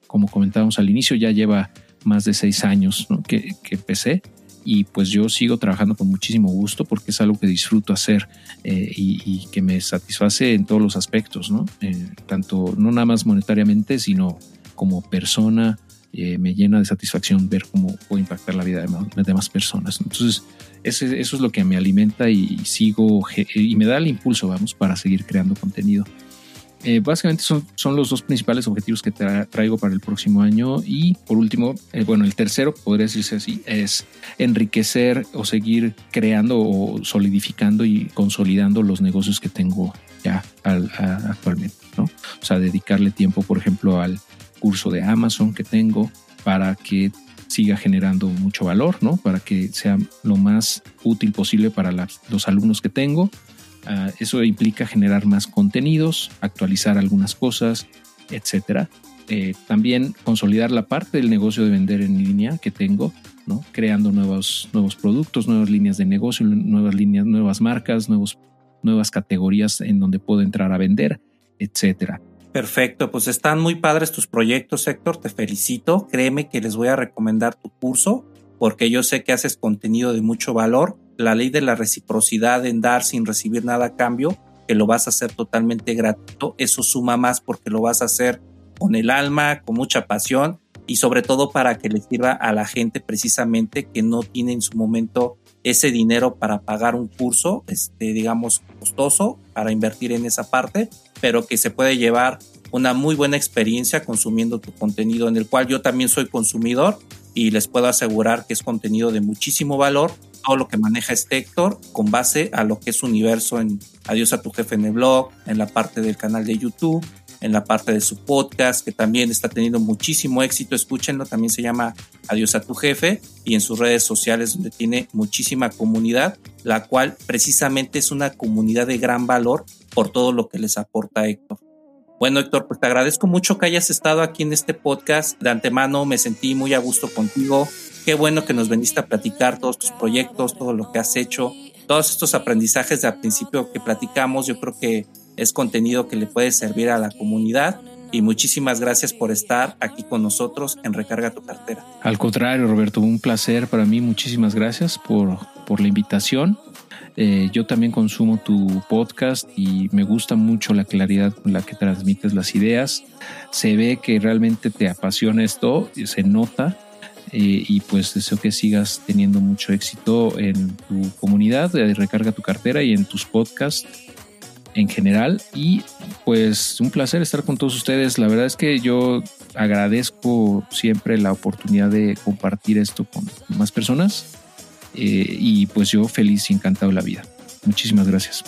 como comentábamos al inicio, ya lleva más de seis años ¿no? que, que, empecé. Y pues yo sigo trabajando con muchísimo gusto porque es algo que disfruto hacer eh, y, que me satisface en todos los aspectos, ¿no? Eh, tanto no nada más monetariamente, sino como persona, eh, me llena de satisfacción ver cómo puedo impactar la vida de más, de más personas. Entonces, eso es lo que me alimenta y sigo y me da el impulso, vamos, para seguir creando contenido. Eh, básicamente son, son los dos principales objetivos que traigo para el próximo año y por último, eh, bueno, el tercero, podría decirse así, es enriquecer o seguir creando o solidificando y consolidando los negocios que tengo ya actualmente, ¿no? O sea, dedicarle tiempo, por ejemplo, al curso de Amazon que tengo para que siga generando mucho valor, ¿no? Para que sea lo más útil posible para los alumnos que tengo. Ah, eso implica generar más contenidos, actualizar algunas cosas, etcétera. eh, también consolidar la parte del negocio de vender en línea que tengo, ¿no? creando nuevos, nuevos productos, nuevas líneas de negocio, nuevas líneas, nuevas marcas, nuevos, nuevas categorías en donde puedo entrar a vender, etcétera. Perfecto, pues están muy padres tus proyectos, Héctor, te felicito. Créeme que les voy a recomendar tu curso porque yo sé que haces contenido de mucho valor. La ley de la reciprocidad en dar sin recibir nada a cambio, que lo vas a hacer totalmente gratuito, eso suma más porque lo vas a hacer con el alma, con mucha pasión y sobre todo para que le sirva a la gente precisamente que no tiene en su momento ese dinero para pagar un curso, este, digamos, costoso para invertir en esa parte, pero que se puede llevar una muy buena experiencia consumiendo tu contenido en el cual yo también soy consumidor y les puedo asegurar que es contenido de muchísimo valor. Todo lo que maneja este Héctor con base a lo que es universo en Adiós a tu jefe en el blog, en la parte del canal de YouTube, en la parte de su podcast, que también está teniendo muchísimo éxito. Escúchenlo, también se llama Adiós a tu jefe y en sus redes sociales donde tiene muchísima comunidad, la cual precisamente es una comunidad de gran valor por todo lo que les aporta Héctor. Bueno, Héctor, pues te agradezco mucho que hayas estado aquí en este podcast. De antemano me sentí muy a gusto contigo. Qué bueno que nos veniste a platicar todos tus proyectos, todo lo que has hecho, todos estos aprendizajes de al principio que platicamos. Yo creo que es contenido que le puede servir a la comunidad. Y muchísimas gracias por estar aquí con nosotros en Recarga tu cartera. Al contrario, Roberto, un placer para mí. Muchísimas gracias por, por la invitación. Eh, yo también consumo tu podcast y me gusta mucho la claridad con la que transmites las ideas. Se ve que realmente te apasiona esto, se nota. Eh, y pues deseo que sigas teniendo mucho éxito en tu comunidad, de recarga tu cartera y en tus podcasts en general. Y pues un placer estar con todos ustedes. La verdad es que yo agradezco siempre la oportunidad de compartir esto con más personas. Eh, y pues yo feliz y encantado de la vida. Muchísimas gracias.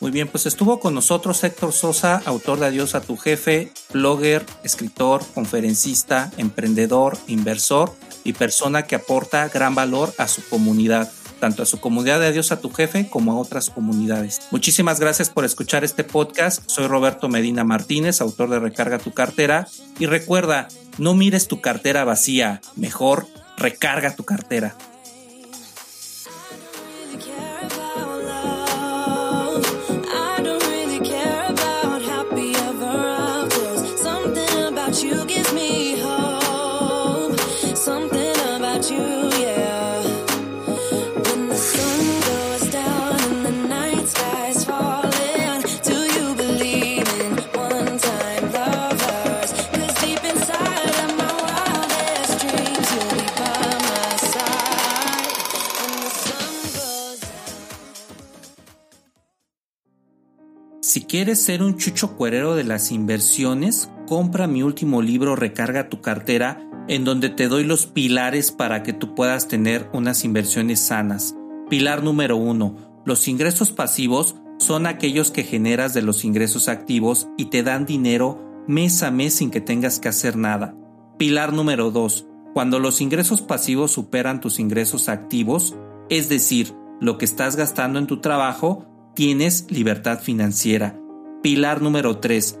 Muy bien, pues estuvo con nosotros Héctor Sosa, autor de Adiós a tu jefe, blogger, escritor, conferencista, emprendedor, inversor y persona que aporta gran valor a su comunidad tanto a su comunidad de Adiós a tu jefe como a otras comunidades. Muchísimas gracias por escuchar este podcast. Soy Roberto Medina Martínez, autor de Recarga tu cartera. Y recuerda, no mires tu cartera vacía, mejor recarga tu cartera. Si quieres ser un chucho cuerero de las inversiones, compra mi último libro Recarga tu cartera, en donde te doy los pilares para que tú puedas tener unas inversiones sanas. Pilar número uno, los ingresos pasivos son aquellos que generas de los ingresos activos y te dan dinero mes a mes sin que tengas que hacer nada. Pilar número dos, cuando los ingresos pasivos superan tus ingresos activos, es decir, lo que estás gastando en tu trabajo, tienes libertad financiera. Pilar número 3.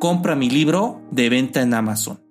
Compra mi libro de venta en Amazon.